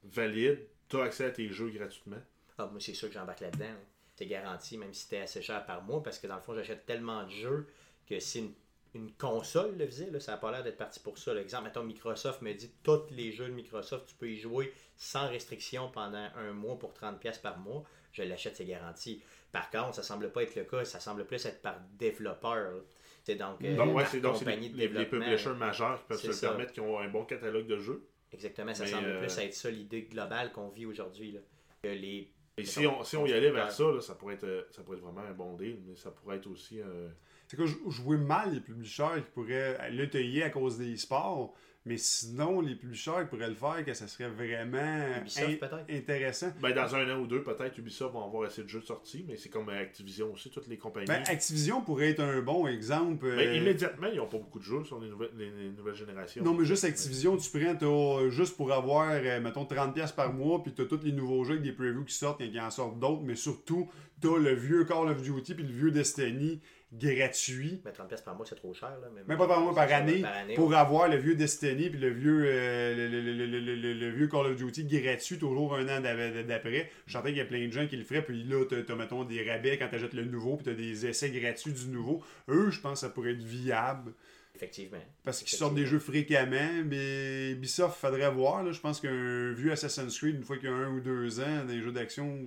valide, tu as accès à tes jeux gratuitement. Ah, moi, c'est sûr que j'embarque là-dedans. là. C'est garanti, même si c'était assez cher par mois, parce que dans le fond, j'achète tellement de jeux que si une, une console le faisait, là, ça n'a pas l'air d'être parti pour ça. L'exemple, mettons, Microsoft me dit tous les jeux de Microsoft, tu peux y jouer sans restriction pendant un mois pour 30$ par mois. Je l'achète, c'est garanti. Par contre, ça semble pas être le cas, ça semble plus être par développeur. là. C'est donc, euh, Donc, ouais, par c'est donc c'est les, de les- les développement, publishers majeurs qui peuvent se C'est le ça. permettre, qui ont un bon catalogue de jeux. Exactement, ça Mais, semble euh, plus être ça l'idée globale qu'on vit aujourd'hui. là. Que les Et si on, si on y allait vers ça, là, ça, pourrait être, euh, ça pourrait être vraiment un bon deal, mais ça pourrait être aussi un. C'est que jou- jouer mal les publishers qui pourraient le tailler à cause des sports, mais sinon, les publishers qui pourraient le faire, que ça serait vraiment Ubisoft, in- intéressant. Ben, dans un an ou deux, peut-être Ubisoft vont avoir assez de jeux de sortie, mais c'est comme Activision aussi, toutes les compagnies. Ben, Activision pourrait être un bon exemple. Ben, euh, immédiatement, ils n'ont pas beaucoup de jeux sur les nouvelles, les, les nouvelles générations. Non, mais juste Activision, tu prends, t'as, euh, juste pour avoir, euh, mettons, 30$ par mois, puis t'as tous les nouveaux jeux avec des previews qui sortent, il y en sortent d'autres, mais surtout, t'as le vieux Call of Duty puis le vieux Destiny gratuit. Mais 30$ par mois, c'est trop cher. Là, mais Même pas par mois, par année, par année, pour ouais. avoir le vieux Destiny puis le vieux, euh, le, le- le- le- le- le- le vieux Call of Duty gratuit toujours un an d'après. Je sentais qu'il y a plein de gens qui le feraient, puis là, t'as, mettons, des rabais quand t'achètes le nouveau, puis t'as des essais gratuits du nouveau. Eux, je pense que ça pourrait être viable. Effectivement. Parce qu'ils sortent des jeux fréquemment, mais Ubisoft, faudrait voir. Là. Je pense qu'un vieux Assassin's Creed, une fois qu'il y a un ou deux ans, des jeux d'action.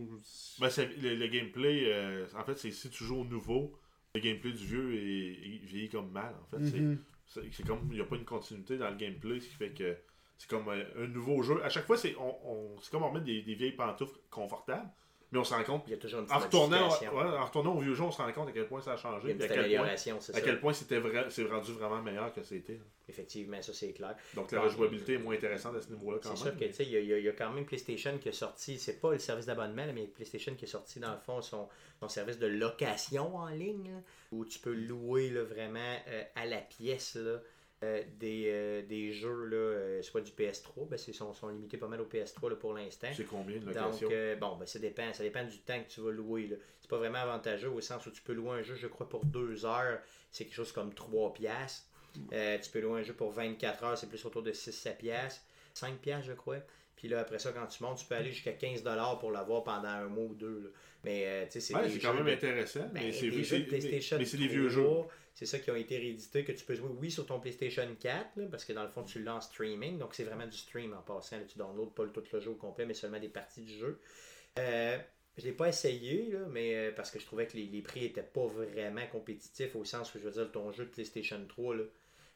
Ben, le, le gameplay, euh, en fait, c'est si tu joues au nouveau, le gameplay du vieux est, est vieilli comme mal. En fait, C'est- Mhm. c'est comme il n'y a pas une continuité dans le gameplay, ce qui fait que c'est comme euh, un nouveau jeu. À chaque fois, c'est on, on- c'est comme on met des, des vieilles pantoufles confortables, mais on se rend compte. Il y a toujours une En retournant, ouais, en retournant au vieux jeu, on se rend compte à quel point ça a Il y a changé, une à amélioration, c'est à ça. quel point c'était vrai, c'est rendu vraiment meilleur que c'était. Effectivement, ça c'est clair. Donc la rejouabilité est moins intéressante à ce niveau-là quand C'est même. sûr que tu sais, il y, a- y y quand même PlayStation qui est sorti, c'est pas le service d'abonnement, mais PlayStation qui est sorti dans le fond son, son service de location en ligne, là, où tu peux louer là, vraiment euh, à la pièce là, euh, des, euh, des jeux, là, euh, soit du PS3, ben, ils sont, sont limités pas mal au PS3 là, pour l'instant. C'est combien de Donc, location euh, bon, ben, ça dépend. Ça dépend du temps que tu vas louer. là. C'est pas vraiment avantageux au sens où tu peux louer un jeu, je crois, pour 2 heures, c'est quelque chose comme 3 piastres. Tu peux louer un jeu pour 24 heures, c'est plus autour de 6-7 piastres. 5 piastres, je crois. Puis là, après ça, quand tu montes, tu peux aller jusqu'à 15 pour l'avoir pendant un mois ou deux. là. Mais, euh, tu sais, c'est Ouais, c'est quand même de- intéressant. ben, mais c'est des mais de c'est- mais c'est des vieux 3, jeux. C'est ça qui ont été réédités, que tu peux jouer, oui, sur ton PlayStation 4, là, parce que dans le fond, tu l'as en streaming. Donc, c'est vraiment du stream en passant. là. tu downloads pas tout le jeu au complet, mais seulement des parties du jeu. Euh, je l'ai pas essayé, mais euh, parce que je trouvais que les, les prix étaient pas vraiment compétitifs, au sens où, je veux dire, ton jeu de PlayStation 3, là,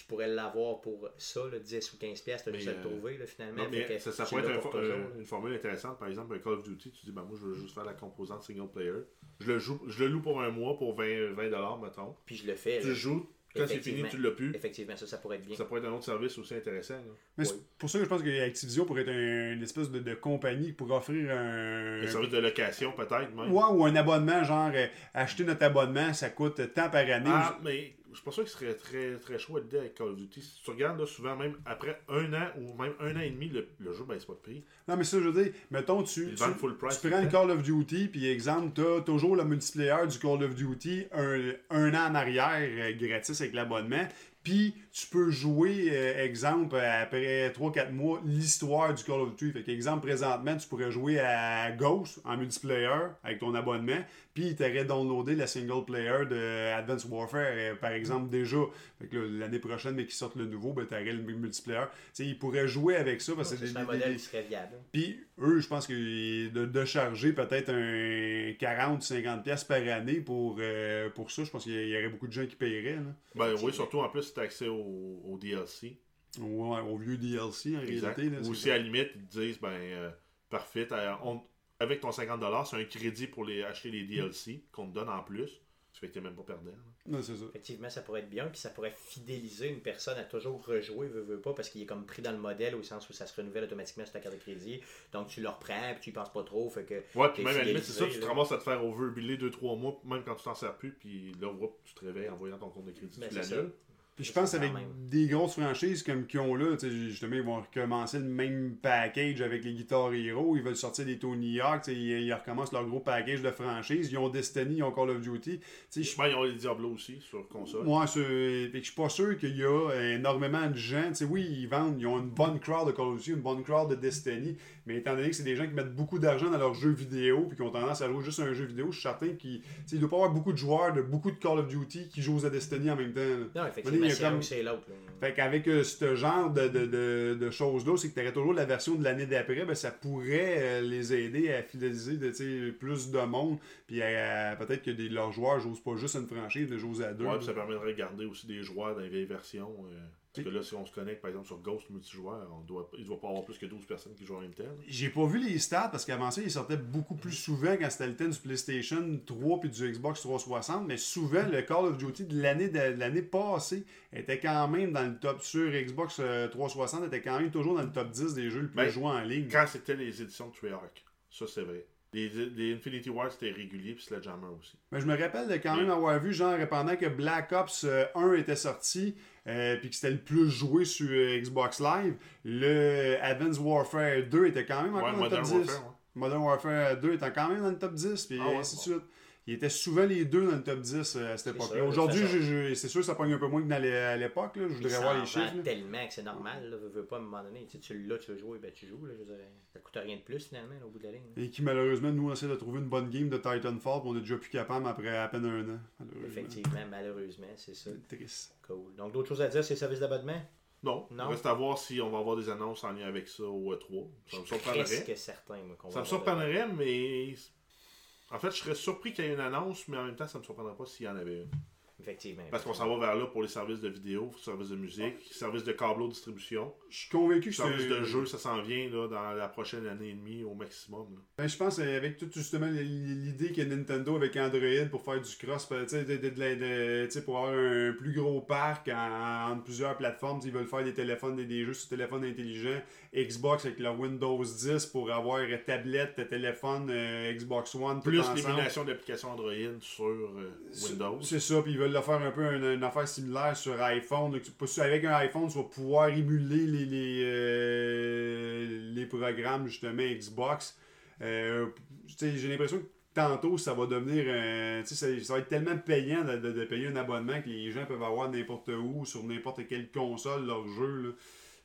pourrais l'avoir pour ça, là, 10 ou 15 pièces, Mais, juste à le trouver, là, finalement. Non, Fait mais que ça, ça tu pourrait être un pour fo- toujours, euh, une formule intéressante. Par exemple, un Call of Duty, tu dis, ben, moi, je veux juste faire la composante single player. Je le, joue, je le loue pour un mois pour 20$, 20 mettons. Puis je le fais, Tu là. le joues, quand c'est fini, tu l'as plus. Effectivement, ça, ça pourrait être bien. Ça pourrait être un autre service aussi intéressant. là. Mais Oui. c'est pour ça que je pense que Activision pourrait être un- une espèce de, de compagnie pour offrir un. Un service de location, peut-être, même. Ouais, ou un abonnement, genre euh, acheter notre abonnement, ça coûte tant par année. Ah, mais je suis pas sûr qu'il serait très, très chaud à l'idée avec Call of Duty. Si tu regardes, là, souvent, même après un an ou même un an et demi, le, le jeu baisse pas de prix. Non, mais ça, je veux dire, mettons, tu, tu, vendent full price. tu prends le Call of Duty, puis exemple, t'as toujours le multiplayer du Call of Duty un, un an en arrière euh, gratis avec l'abonnement. Puis tu peux jouer, euh, exemple, après 3-4 mois, l'histoire du Call of Duty. Fait qu'exemple, présentement, tu pourrais jouer à Ghost en multiplayer avec ton abonnement. Puis tu aurais downloadé la single player de Advanced Warfare, euh, par exemple, déjà. Fait que là, l'année prochaine, mais qui sortent le nouveau, ben, tu aurais le multiplayer. Tu sais, ils pourraient jouer avec ça parce que C'est un des- modèle des- qui serait viable. puis eux, je pense que de, de charger peut-être un 40-50$ piastres par année pour, euh, pour ça, je pense qu'il y aurait beaucoup de gens qui paieraient. Là. Ben oui, surtout en plus, si tu as accès au, au DLC. Ouais, au vieux DLC en Exact. réalité. Là, Ou si à la limite, ils te disent, ben, euh, parfait, on- avec ton 50$, c'est un crédit pour les, acheter les DLC qu'on te donne en plus. Tu fais que t'es même pas perdant. là. Non, c'est ça. Effectivement, ça pourrait être bien, puis ça pourrait fidéliser une personne à toujours rejouer, veut, veut pas, parce qu'il est comme pris dans le modèle au sens où ça se renouvelle automatiquement sur ta carte de crédit. Donc tu le reprends, puis tu y penses pas trop, fait que Ouais, puis même à la limite, c'est ça, tu te ramasses à te faire overbiller 2-3 mois, même quand tu t'en sers plus, puis là, whoop, tu te réveilles en voyant ton compte de crédit, Ben, tu c'est ça. l'annules. Puis je pense avec des grosses franchises comme qu'ils ont là, tu sais, justement, ils vont recommencer le même package avec les Guitar Hero, ils veulent sortir des Tony Hawk, tu sais, ils, ils recommencent leur gros package de franchises, ils ont Destiny, ils ont Call of Duty. Tu sais, je Ben, ils ont les Diablo aussi sur console. Moi, je suis pas sûr qu'il y a énormément de gens. Tu sais, oui, ils vendent, ils ont une bonne crowd de Call of Duty, une bonne crowd de Destiny, mais étant donné que c'est des gens qui mettent beaucoup d'argent dans leurs jeux vidéo puis qui ont tendance à jouer juste à un jeu vidéo, je suis certain qu'il il doit pas y avoir beaucoup de joueurs de beaucoup de Call of Duty qui jouent à Destiny en même temps. là. non, effectivement, il y a c'est un comme- ou c'est l'autre. Fait qu'avec euh, ce genre de, de, de, de choses-là, c'est que tu aurais toujours la version de l'année d'après, ben, ça pourrait euh, les aider à fidéliser de, plus de monde, puis peut-être que des, leurs joueurs jouent pas juste à une franchise, mais jouent à deux. Ouais, là. puis ça permettrait de garder aussi des joueurs dans les vieilles versions. euh, parce que là, si on se connecte par exemple sur Ghost multijoueur, on doit, il ne doit pas avoir plus que 12 personnes qui jouent en même temps. J'ai pas vu les stats parce qu'avant ça, ils sortaient beaucoup plus souvent quand c'était le temps du PlayStation 3 puis du Xbox 360, mais souvent le Call of Duty de l'année de, l'année passée était quand même dans le top sur Xbox euh, 360 était quand même toujours dans le top 10 des jeux le plus Ben, joués en ligne. Quand c'était les éditions de Treyarch, ça c'est vrai. Les, les Infinity Wars c'était régulier, puis Sledgehammer aussi. Mais je me rappelle de quand même avoir vu genre pendant que Black Ops euh, 1 était sorti euh, puis que c'était le plus joué sur euh, Xbox Live, le Advanced Warfare 2 était quand même encore Ouais, dans le top Modern 10. Warfare, ouais. Modern Warfare 2 étant quand même dans le top 10, puis Ah ainsi de bon. suite. Il était souvent les deux dans le top 10 euh, à cette époque-là. Aujourd'hui, je- je- c'est sûr que ça pogne un peu moins que dans les- à l'époque. là. Je voudrais voir les chiffres. là. tellement que c'est normal, là, veux, veux pas à un moment donné. Tu, sais, tu l'as, tu veux jouer, ben tu joues. Là, je veux dire, ça coûte rien de plus finalement là, au bout de la ligne. là. Et qui, malheureusement, nous, on essaie de trouver une bonne game de Titanfall, puis on est déjà plus capable après à peine un an. malheureusement. Effectivement, malheureusement, c'est ça. C'est triste. Cool. Donc d'autres choses à dire, c'est le service d'abonnement? Non, Non? reste à voir si on va avoir des annonces en lien avec ça au E3. Ça me surprendrait. Presque certain, moi, qu'on Ça me surprendrait, mais. En fait, je serais surpris qu'il y ait une annonce, mais en même temps, ça me surprendrait pas s'il y en avait une. Effectivement. Parce qu'on s'en va vers là pour les services de vidéo, services de musique, services de câbleau distribution. Je suis convaincu que c'est. Services de jeu, ça s'en vient là, dans la prochaine année et demie au maximum. là. Ben, je pense euh, avec tout justement l'idée que Nintendo avec Android pour faire du cross, ben, tu sais, de, de- de pour avoir un plus gros parc en, entre plusieurs plateformes, ils veulent faire des téléphones, des, des jeux sur téléphone intelligent, Xbox avec leur Windows 10 pour avoir tablette, téléphone, euh, Xbox One, tout Plus l'élimination d'applications Android sur euh, Windows. C'est ça, puis ils veulent veulent le faire un peu une, affaire similaire sur iPhone. avec un iPhone, tu vas pouvoir émuler les, les, euh, programmes justement Xbox. Euh, J'ai l'impression que tantôt, ça va devenir. ça, ça va être tellement payant de, de- de payer un abonnement que les gens peuvent avoir n'importe où, sur n'importe quelle console, leur jeu. là.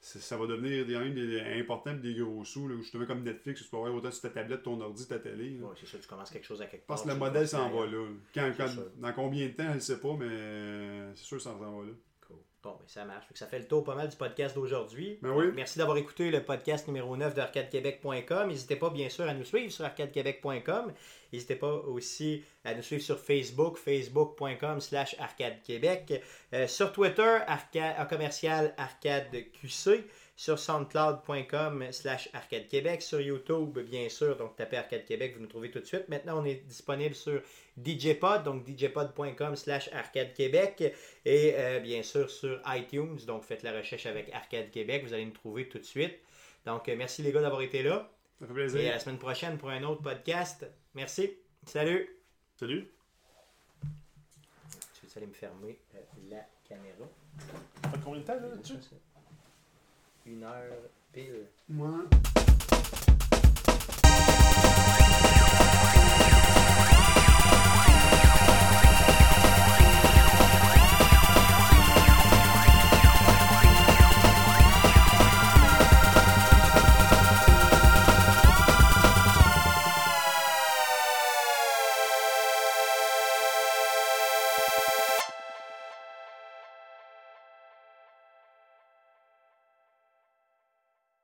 Ça, va devenir des, des, important et des gros sous. Là, justement, comme Netflix, tu peux avoir autant sur ta tablette, ton ordi, ta télé. Ouais, c'est ça, tu commences quelque chose à quelque part. que le modèle s'en va là. Quand, quand- dans combien de temps, je ne sais pas, mais euh, c'est sûr que ça s'en va là. Cool. Bon, ben, ça marche. Ça fait le tour pas mal du podcast d'aujourd'hui. Ben oui. Merci d'avoir écouté le podcast numéro 9 d'arcadequebec.com. N'hésitez pas, bien sûr, à nous suivre sur arcadequebec.com. N'hésitez pas aussi à nous suivre sur Facebook, facebook.com slash arcadequebec. Euh, sur Twitter, arcade, commercial arcadeqc. Sur soundcloud.com slash arcade québec. Sur YouTube, bien sûr, donc tapez Arcade Québec, vous nous trouvez tout de suite. Maintenant, on est disponible sur DJPod, donc djpod.com slash arcade québec. Et euh, bien sûr sur iTunes, donc faites la recherche avec Arcade Québec, vous allez nous trouver tout de suite. Donc euh, merci les gars d'avoir été là. Ça fait Et plaisir. à la semaine prochaine pour un autre podcast. Merci. Salut. Salut. Tu veux aller me fermer euh, la caméra? Ça fait combien de temps là là-dessus? Une heure pile. Moi.